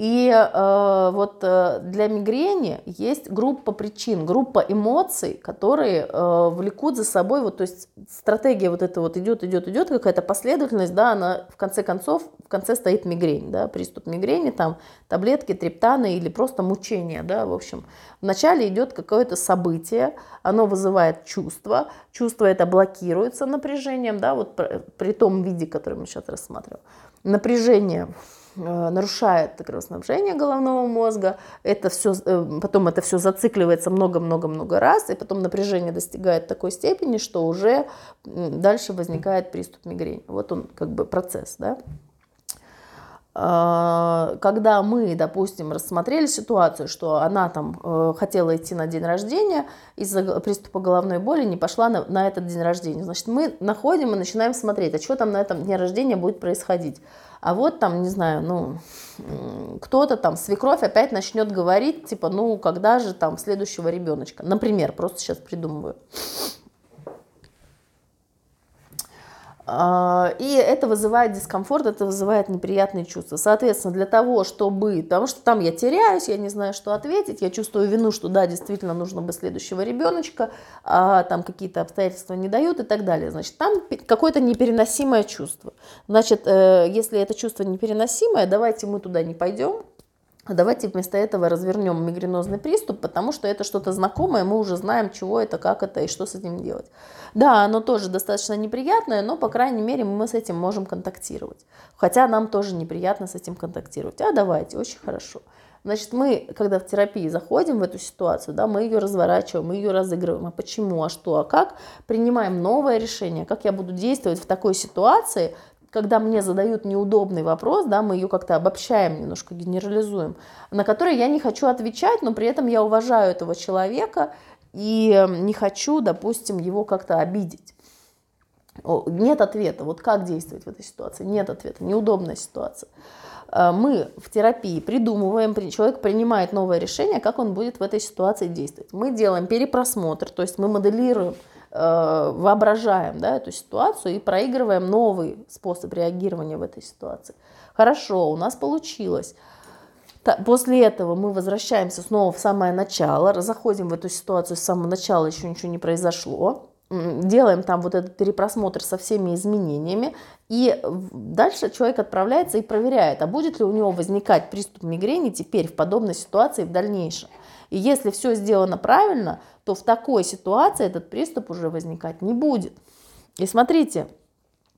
И э, вот э, для мигрени есть группа причин, группа эмоций, которые э, влекут за собой, вот, то есть стратегия вот эта вот идет, идет, идет, какая-то последовательность, да, она в конце концов, в конце стоит мигрень, да, приступ мигрени, там таблетки, триптаны или просто мучение, да, в общем. Вначале идет какое-то событие, оно вызывает чувство, чувство это блокируется напряжением, да, вот при том виде, который мы сейчас рассматриваем. Напряжение Э, нарушает кровоснабжение головного мозга, это все, э, потом это все зацикливается много-много-много раз, и потом напряжение достигает такой степени, что уже дальше возникает приступ мигрени. Вот он как бы процесс, да. А, когда мы, допустим, рассмотрели ситуацию, что она там э, хотела идти на день рождения, из-за приступа головной боли не пошла на, на этот день рождения, значит, мы находим и начинаем смотреть, а что там на этом дне рождения будет происходить. А вот там, не знаю, ну, кто-то там, свекровь опять начнет говорить, типа, ну, когда же там следующего ребеночка. Например, просто сейчас придумываю. А, и это вызывает дискомфорт, это вызывает неприятные чувства. Соответственно, для того, чтобы, потому что там я теряюсь, я не знаю, что ответить, я чувствую вину, что да, действительно нужно бы следующего ребеночка, а там какие-то обстоятельства не дают и так далее. Значит, там какое-то непереносимое чувство. Значит, э, если это чувство непереносимое, давайте мы туда не пойдем, Давайте вместо этого развернем мигренозный приступ, потому что это что-то знакомое, мы уже знаем, чего это, как это и что с этим делать. Да, оно тоже достаточно неприятное, но, по крайней мере, мы с этим можем контактировать. Хотя нам тоже неприятно с этим контактировать. А давайте, очень хорошо. Значит, мы, когда в терапии заходим в эту ситуацию, да, мы ее разворачиваем, мы ее разыгрываем. А почему, а что, а как? Принимаем новое решение, как я буду действовать в такой ситуации, когда мне задают неудобный вопрос, да, мы ее как-то обобщаем, немножко генерализуем, на который я не хочу отвечать, но при этом я уважаю этого человека и не хочу, допустим, его как-то обидеть. Нет ответа. Вот как действовать в этой ситуации? Нет ответа. Неудобная ситуация. Э, мы в терапии придумываем, человек принимает новое решение, как он будет в этой ситуации действовать. Мы делаем перепросмотр, то есть мы моделируем воображаем да, эту ситуацию и проигрываем новый способ реагирования в этой ситуации. Хорошо, у нас получилось. После этого мы возвращаемся снова в самое начало, заходим в эту ситуацию с самого начала, еще ничего не произошло, делаем там вот этот перепросмотр со всеми изменениями, и дальше человек отправляется и проверяет, а будет ли у него возникать приступ мигрени теперь в подобной ситуации в дальнейшем. И если все сделано правильно, то в такой ситуации этот приступ уже возникать не будет. И смотрите,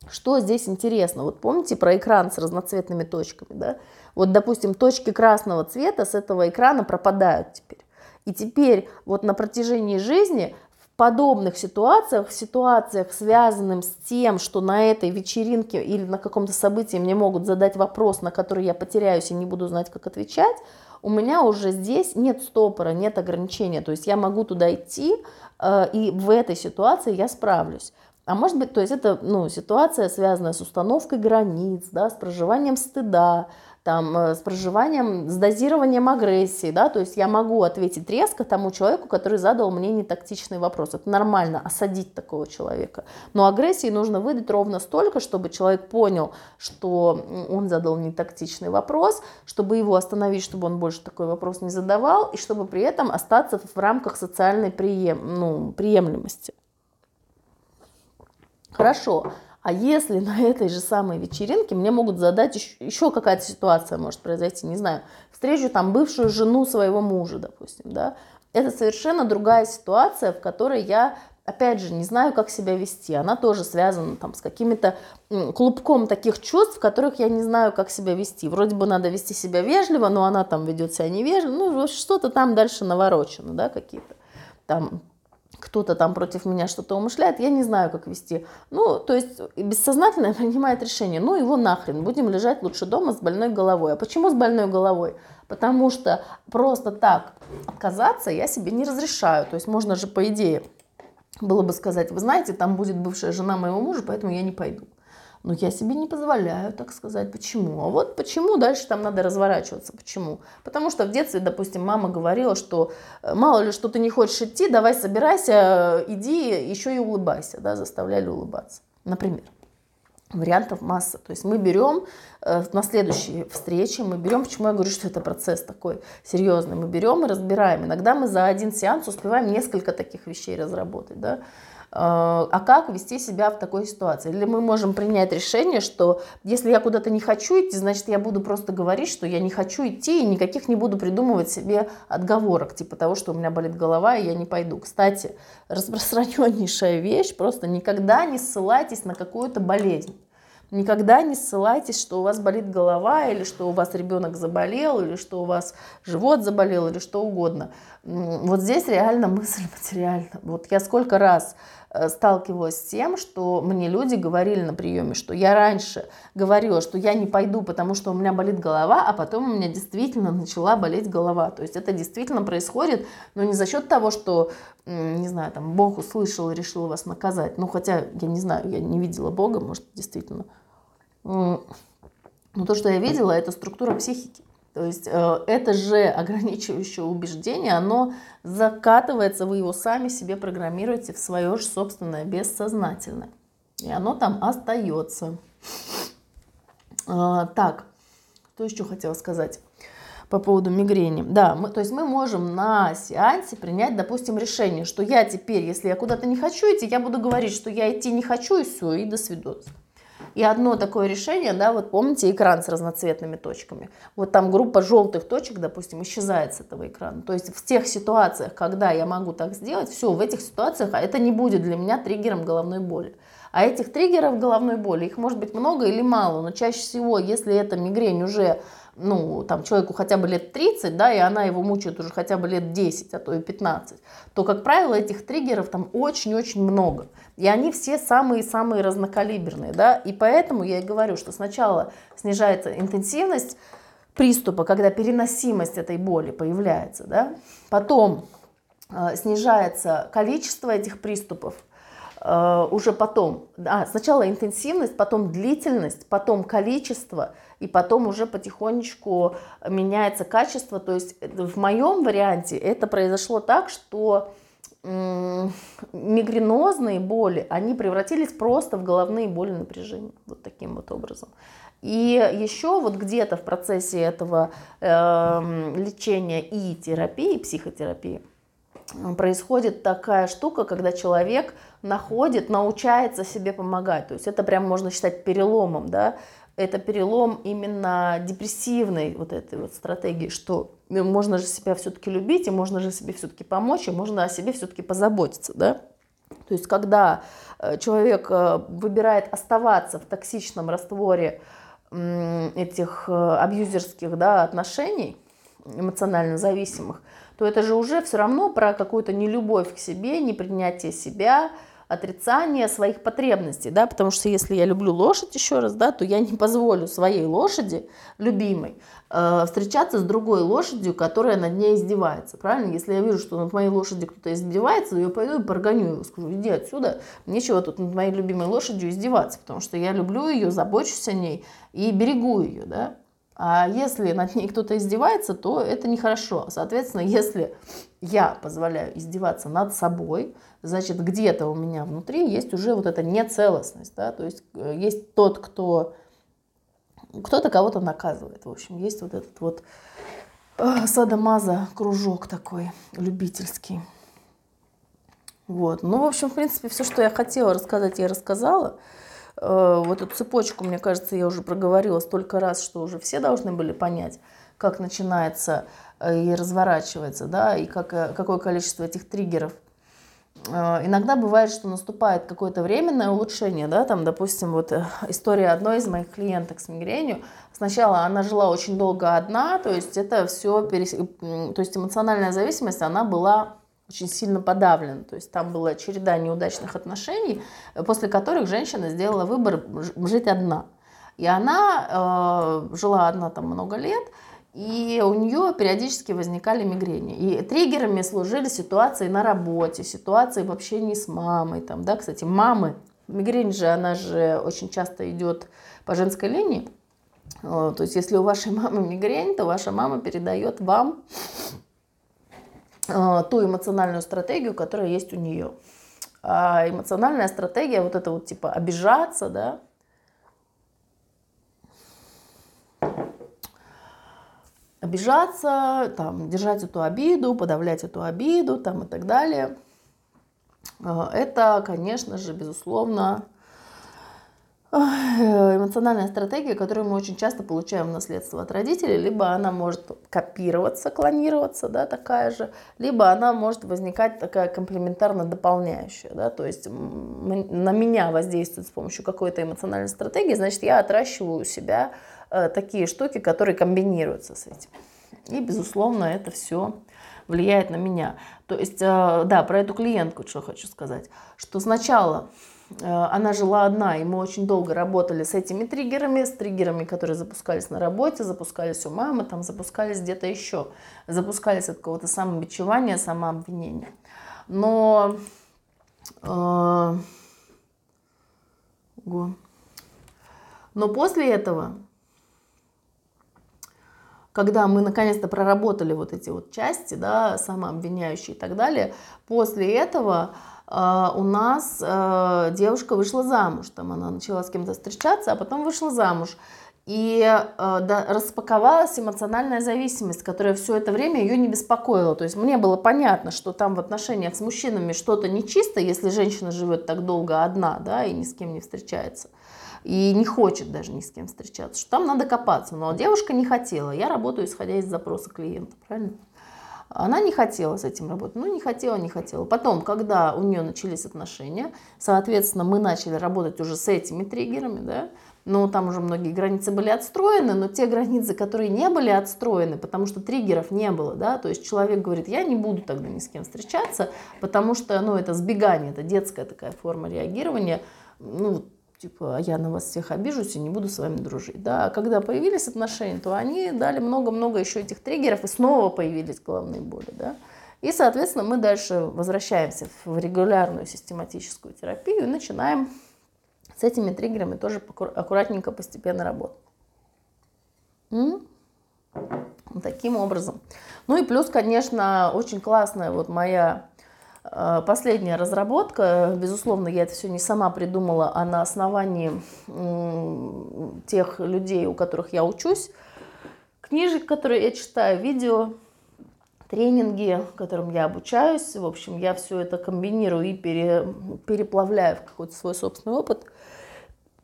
что здесь интересно. Вот помните про экран с разноцветными точками, да? Вот, допустим, точки красного цвета с этого экрана пропадают теперь. И теперь вот на протяжении жизни в подобных ситуациях, ситуациях, связанных с тем, что на этой вечеринке или на каком-то событии мне могут задать вопрос, на который я потеряюсь и не буду знать, как отвечать, у меня уже здесь нет стопора, нет ограничения. То есть я могу туда идти, э, и в этой ситуации я справлюсь. А может быть, то есть это ну, ситуация, связанная с установкой границ, да, с проживанием стыда, там, э, с проживанием, с дозированием агрессии, да, то есть я могу ответить резко тому человеку, который задал мне нетактичный вопрос. Это нормально, осадить такого человека. Но агрессии нужно выдать ровно столько, чтобы человек понял, что он задал нетактичный вопрос, чтобы его остановить, чтобы он больше такой вопрос не задавал, и чтобы при этом остаться в рамках социальной прием, ну, приемлемости. Хорошо. А если на этой же самой вечеринке мне могут задать еще, еще какая-то ситуация может произойти, не знаю, встречу там бывшую жену своего мужа, допустим, да, это совершенно другая ситуация, в которой я опять же, не знаю, как себя вести. Она тоже связана там, с какими-то клубком таких чувств, в которых я не знаю, как себя вести. Вроде бы надо вести себя вежливо, но она там ведет себя невежливо. Ну, что-то там дальше наворочено, да, какие-то там кто-то там против меня что-то умышляет, я не знаю, как вести. Ну, то есть бессознательно принимает решение, ну его нахрен, будем лежать лучше дома с больной головой. А почему с больной головой? Потому что просто так отказаться я себе не разрешаю. То есть можно же, по идее, было бы сказать, вы знаете, там будет бывшая жена моего мужа, поэтому я не пойду. Но я себе не позволяю, так сказать. Почему? А вот почему дальше там надо разворачиваться. Почему? Потому что в детстве, допустим, мама говорила, что э, мало ли, что ты не хочешь идти, давай собирайся, иди, еще и улыбайся, да, заставляли улыбаться, например. Вариантов масса. То есть мы берем э, на следующей встрече, мы берем, почему я говорю, что это процесс такой серьезный, мы берем и разбираем. Иногда мы за один сеанс успеваем несколько таких вещей разработать. Да? А, а как вести себя в такой ситуации? Или мы можем принять решение, что если я куда-то не хочу идти, значит, я буду просто говорить, что я не хочу идти, и никаких не буду придумывать себе отговорок, типа того, что у меня болит голова, и я не пойду. Кстати, распространеннейшая вещь, просто никогда не ссылайтесь на какую-то болезнь. Никогда не ссылайтесь, что у вас болит голова, или что у вас ребенок заболел, или что у вас живот заболел, или что угодно. Вот здесь реально мысль материальна. Вот я сколько раз Э, сталкивалась с тем, что мне люди говорили на приеме, что я раньше говорила, что я не пойду, потому что у меня болит голова, а потом у меня действительно начала болеть голова. То есть это действительно происходит, но не за счет того, что, не знаю, там Бог услышал и решил вас наказать. Ну, хотя, я не знаю, я не видела Бога, может, действительно. Но то, что я видела, это структура психики. То есть э, это же ограничивающее убеждение, оно закатывается, вы его сами себе программируете в свое же собственное бессознательное. И оно там остается. Э, так, что еще хотела сказать по поводу мигрени. Да, мы, то есть мы можем на сеансе принять, допустим, решение, что я теперь, если я куда-то не хочу идти, я буду говорить, что я идти не хочу, и все, и до свидос. И одно такое решение, да, вот помните экран с разноцветными точками. Вот там группа желтых точек, допустим, исчезает с этого экрана. То есть в тех ситуациях, когда я могу так сделать, все, в этих ситуациях а это не будет для меня триггером головной боли. А этих триггеров головной боли, их может быть много или мало, но чаще всего, если эта мигрень уже ну, там, человеку хотя бы лет 30, да, и она его мучает уже хотя бы лет 10, а то и 15, то, как правило, этих триггеров там очень-очень много. И они все самые-самые разнокалиберные, да, и поэтому я и говорю, что сначала снижается интенсивность приступа, когда переносимость этой боли появляется, да, потом э, снижается количество этих приступов, э, уже потом, а, сначала интенсивность, потом длительность, потом количество, и потом уже потихонечку меняется качество. То есть в моем варианте это произошло так, что мигренозные боли, они превратились просто в головные боли напряжения. Вот таким вот образом. И еще вот где-то в процессе этого э, лечения и терапии, психотерапии, происходит такая штука, когда человек находит, научается себе помогать. То есть это прям можно считать переломом, да, это перелом именно депрессивной вот этой вот стратегии, что можно же себя все-таки любить, и можно же себе все-таки помочь, и можно о себе все-таки позаботиться, да? То есть, когда э, человек э, выбирает оставаться в токсичном растворе этих э, абьюзерских да, отношений, эмоционально зависимых, то это же уже все равно про какую-то нелюбовь к себе, непринятие себя, отрицание своих потребностей, да, потому что если я люблю лошадь еще раз, да, то я не позволю своей лошади, любимой, э, встречаться с другой лошадью, которая над ней издевается, правильно? Если я вижу, что над моей лошадью кто-то издевается, я пойду и прогоню его, скажу, иди отсюда, нечего тут над моей любимой лошадью издеваться, потому что я люблю ее, забочусь о ней и берегу ее, да. А если над ней кто-то издевается, то это нехорошо. Соответственно, если я позволяю издеваться над собой, значит, где-то у меня внутри есть уже вот эта нецелостность, да, то есть э, есть тот, кто кто-то кого-то наказывает, в общем, есть вот этот вот э, садомаза кружок такой любительский. Вот. Ну, в общем, в принципе, все, что я хотела рассказать, я рассказала. Э, вот эту цепочку, мне кажется, я уже проговорила столько раз, что уже все должны были понять, как начинается и разворачивается, да, и как, какое количество этих триггеров Э, иногда бывает, что наступает какое-то временное улучшение, да, там, допустим, вот э, история одной из моих клиенток с мигренью. Сначала она жила очень долго одна, то есть это все, перес... то есть эмоциональная зависимость, она была очень сильно подавлена, то есть там была череда неудачных отношений, после которых женщина сделала выбор жить одна. И она э, жила одна там много лет, и у нее периодически возникали мигрени. И триггерами служили ситуации на работе, ситуации в общении с мамой. Там, да, кстати, мамы, мигрень же, она же очень часто идет по женской линии. То есть, если у вашей мамы мигрень, то ваша мама передает вам э, Э, ту эмоциональную стратегию, которая есть у нее. А эмоциональная стратегия, вот это вот типа обижаться, да, обижаться, там, держать эту обиду, подавлять эту обиду там, и так далее. Э, это, конечно же, безусловно, эмоциональная стратегия, которую мы очень часто получаем в наследство от родителей, либо она может копироваться, клонироваться, да, такая же, либо она может возникать такая комплементарно дополняющая, да, то есть на меня воздействует с помощью какой-то эмоциональной стратегии, значит, я отращиваю у себя э, такие штуки, которые комбинируются с этим. И, безусловно, это все влияет на меня. То есть, э, да, про эту клиентку что хочу сказать, что сначала она жила одна, и мы очень долго работали с этими триггерами, с триггерами, которые запускались на работе, запускались у мамы, там запускались где-то еще, запускались от какого-то самобичевания, самообвинения. Но э, но после этого, когда мы наконец-то проработали вот эти вот части, да, самообвиняющие и так далее, после этого у нас а, девушка вышла замуж, там она начала с кем-то встречаться, а потом вышла замуж. И э, распаковалась эмоциональная зависимость, которая все это время ее не беспокоила. То есть мне было понятно, что там в отношениях с мужчинами что-то нечисто, если женщина живет так долго одна, да, и ни с кем не встречается. И не хочет даже ни с кем встречаться, что там надо копаться. Но девушка не хотела. Я работаю, исходя из запроса клиента, правильно? Она не хотела с этим работать. Ну, не хотела, не хотела. Потом, когда у нее начались отношения, соответственно, мы начали работать уже с этими триггерами, да, но там уже многие границы были отстроены, но те границы, которые не были отстроены, потому что триггеров не было, да, то есть человек говорит, я не буду тогда ни с кем встречаться, потому что, ну, это сбегание, это детская такая форма реагирования, ну, типа, а я на вас всех обижусь и не буду с вами дружить. Да, а когда появились отношения, то они дали много-много еще этих триггеров, и снова появились головные боли, да. И, соответственно, мы дальше возвращаемся в регулярную систематическую терапию и начинаем с этими триггерами тоже аккуратненько, постепенно работать. Таким образом. Ну и плюс, конечно, очень классная вот моя последняя разработка, безусловно, я это все не сама придумала, а на основании тех людей, у которых я учусь, книжек, которые я читаю, видео, тренинги, которым я обучаюсь. В общем, я все это комбинирую и пере, переплавляю в какой-то свой собственный опыт.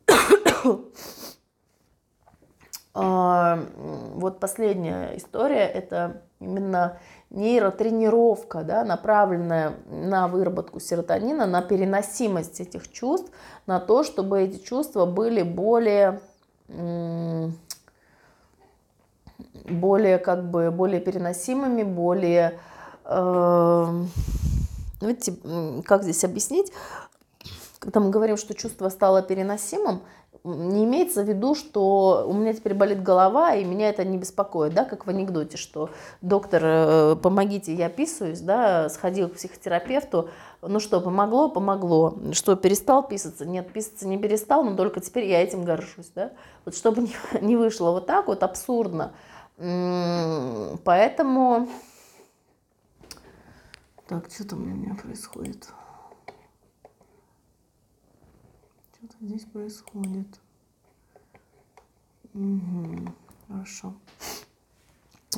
А, вот последняя история – это именно нейротренировка, да, направленная на выработку серотонина, на переносимость этих чувств, на то, чтобы эти чувства были более, более как бы более переносимыми, более, э, видите, как здесь объяснить, когда мы говорим, что чувство стало переносимым, не имеется в виду, что у меня теперь болит голова, и меня это не беспокоит, да, как в анекдоте, что доктор, э, помогите, я писаюсь, да, сходил к психотерапевту, ну что, помогло, помогло, что перестал писаться, нет, писаться не перестал, но только теперь я этим горжусь, да, вот чтобы не вышло вот так вот абсурдно, поэтому, так, что там у меня происходит? Что-то здесь происходит. Угу, хорошо.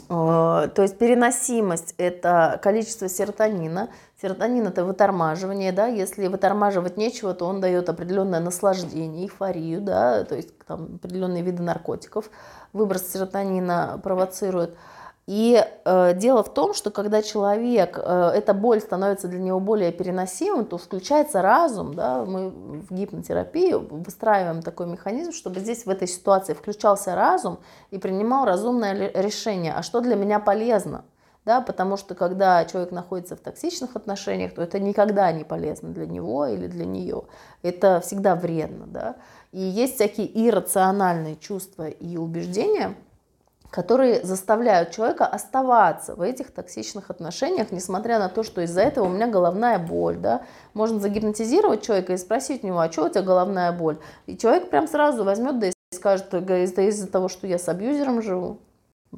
А, то есть переносимость – это количество серотонина. Серотонин – это вытормаживание, да, если вытормаживать нечего, то он дает определенное наслаждение, эйфорию, да, то есть там определенные виды наркотиков. Выброс серотонина провоцирует – и э, дело в том, что когда человек, э, эта боль становится для него более переносимой, то включается разум. Да? Мы в гипнотерапии выстраиваем такой механизм, чтобы здесь в этой ситуации включался разум и принимал разумное решение, а что для меня полезно. Да, потому что когда человек находится в токсичных отношениях, то это никогда не полезно для него или для нее. Это всегда вредно. Да? И есть всякие иррациональные чувства и убеждения – которые заставляют человека оставаться в этих токсичных отношениях, несмотря на то, что из-за этого у меня головная боль. Да? Можно загипнотизировать человека и спросить у него, а что у тебя головная боль? И человек прям сразу возьмет да и скажет, это из-за того, что я с абьюзером живу.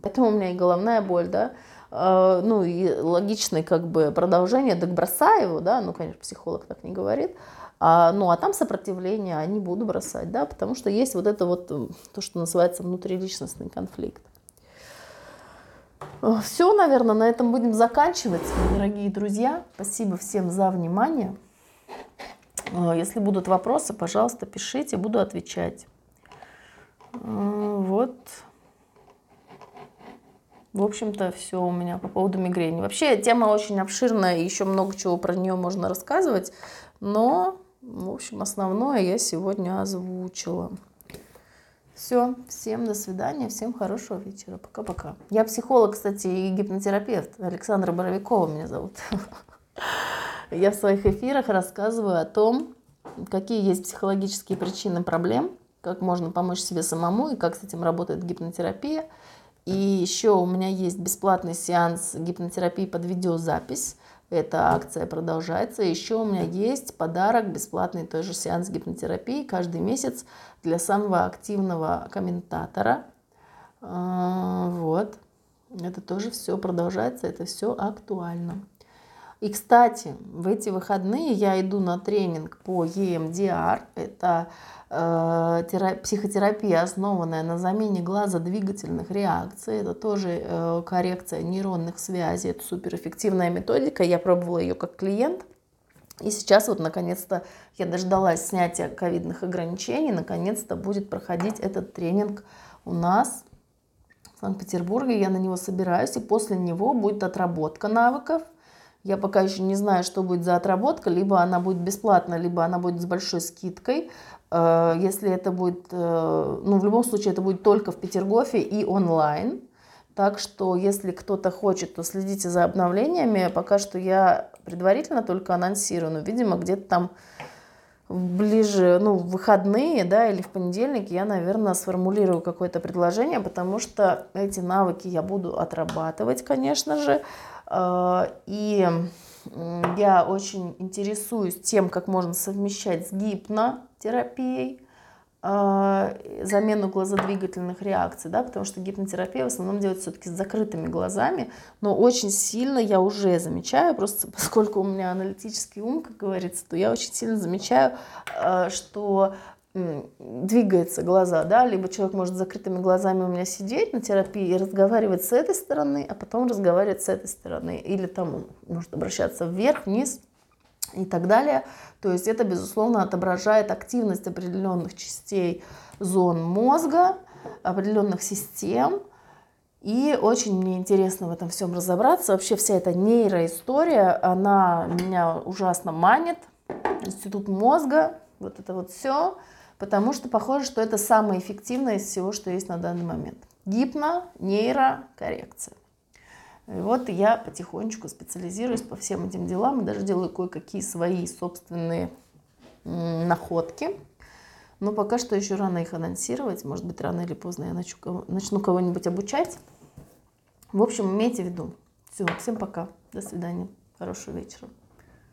Поэтому у меня и головная боль, да. А, ну и логичное как бы продолжение, так бросай его, да, ну, конечно, психолог так не говорит. А, ну, а там сопротивление, а не буду бросать, да, потому что есть вот это вот, то, что называется внутриличностный конфликт. Все, наверное, на этом будем заканчивать, дорогие друзья. Спасибо всем за внимание. Э, если будут вопросы, пожалуйста, пишите, буду отвечать. Э, вот. В общем-то, все у меня по поводу мигрени. Вообще, тема очень обширная, еще много чего про нее можно рассказывать, но, в общем, основное я сегодня озвучила. Все, всем до свидания, всем хорошего вечера. Пока-пока. Я психолог, кстати, и гипнотерапевт. Александра Боровикова меня зовут. Я в своих эфирах рассказываю о том, какие есть психологические причины проблем, как можно помочь себе самому и как с этим работает гипнотерапия. И еще у меня есть бесплатный сеанс гипнотерапии под видеозапись. Эта акция продолжается. Еще у меня есть подарок, бесплатный тоже сеанс гипнотерапии каждый месяц для самого активного комментатора. А, вот. Это тоже все продолжается, это все актуально. И, кстати, в эти выходные я иду на тренинг по EMDR. Это э, психотерапия, основанная на замене глаза двигательных реакций. Это тоже э, коррекция нейронных связей. Это суперэффективная методика. Я пробовала ее как клиент. И сейчас вот наконец-то я дождалась снятия ковидных ограничений. Наконец-то будет проходить этот тренинг у нас в Санкт-Петербурге. Я на него собираюсь. И после него будет отработка навыков я пока еще не знаю, что будет за отработка. Либо она будет бесплатно, либо она будет с большой скидкой. Э, если это будет, э, ну, в любом случае, это будет только в Петергофе и онлайн. Так что, если кто-то хочет, то следите за обновлениями. Пока что я предварительно только анонсирую, но, видимо, где-то там ближе, ну, в выходные, да, или в понедельник я, наверное, сформулирую какое-то предложение, потому что эти навыки я буду отрабатывать, конечно же. Э, и я очень интересуюсь тем, как можно совмещать с гипнотерапией э, замену глазодвигательных реакций, да, потому что гипнотерапия в основном делается все-таки с закрытыми глазами, но очень сильно я уже замечаю, просто поскольку у меня аналитический ум, как говорится, то я очень сильно замечаю, э, что двигаются глаза, да, либо человек может с закрытыми глазами у меня сидеть на терапии и разговаривать с этой стороны, а потом разговаривать с этой стороны, или там может обращаться вверх, вниз и так далее. То есть это, безусловно, отображает активность определенных частей зон мозга, определенных систем, и очень мне интересно в этом всем разобраться. Вообще вся эта нейроистория, она меня ужасно манит. Институт мозга, вот это вот все потому что похоже, что это самое эффективное из всего, что есть на данный момент. Гипно, нейрокоррекция. И вот я потихонечку специализируюсь по всем этим делам и даже делаю кое-какие свои собственные находки. Но пока что еще рано их анонсировать. Может быть, рано или поздно я начну, начну кого-нибудь обучать. В общем, имейте в виду. Все, всем пока. До свидания. Хорошего вечера.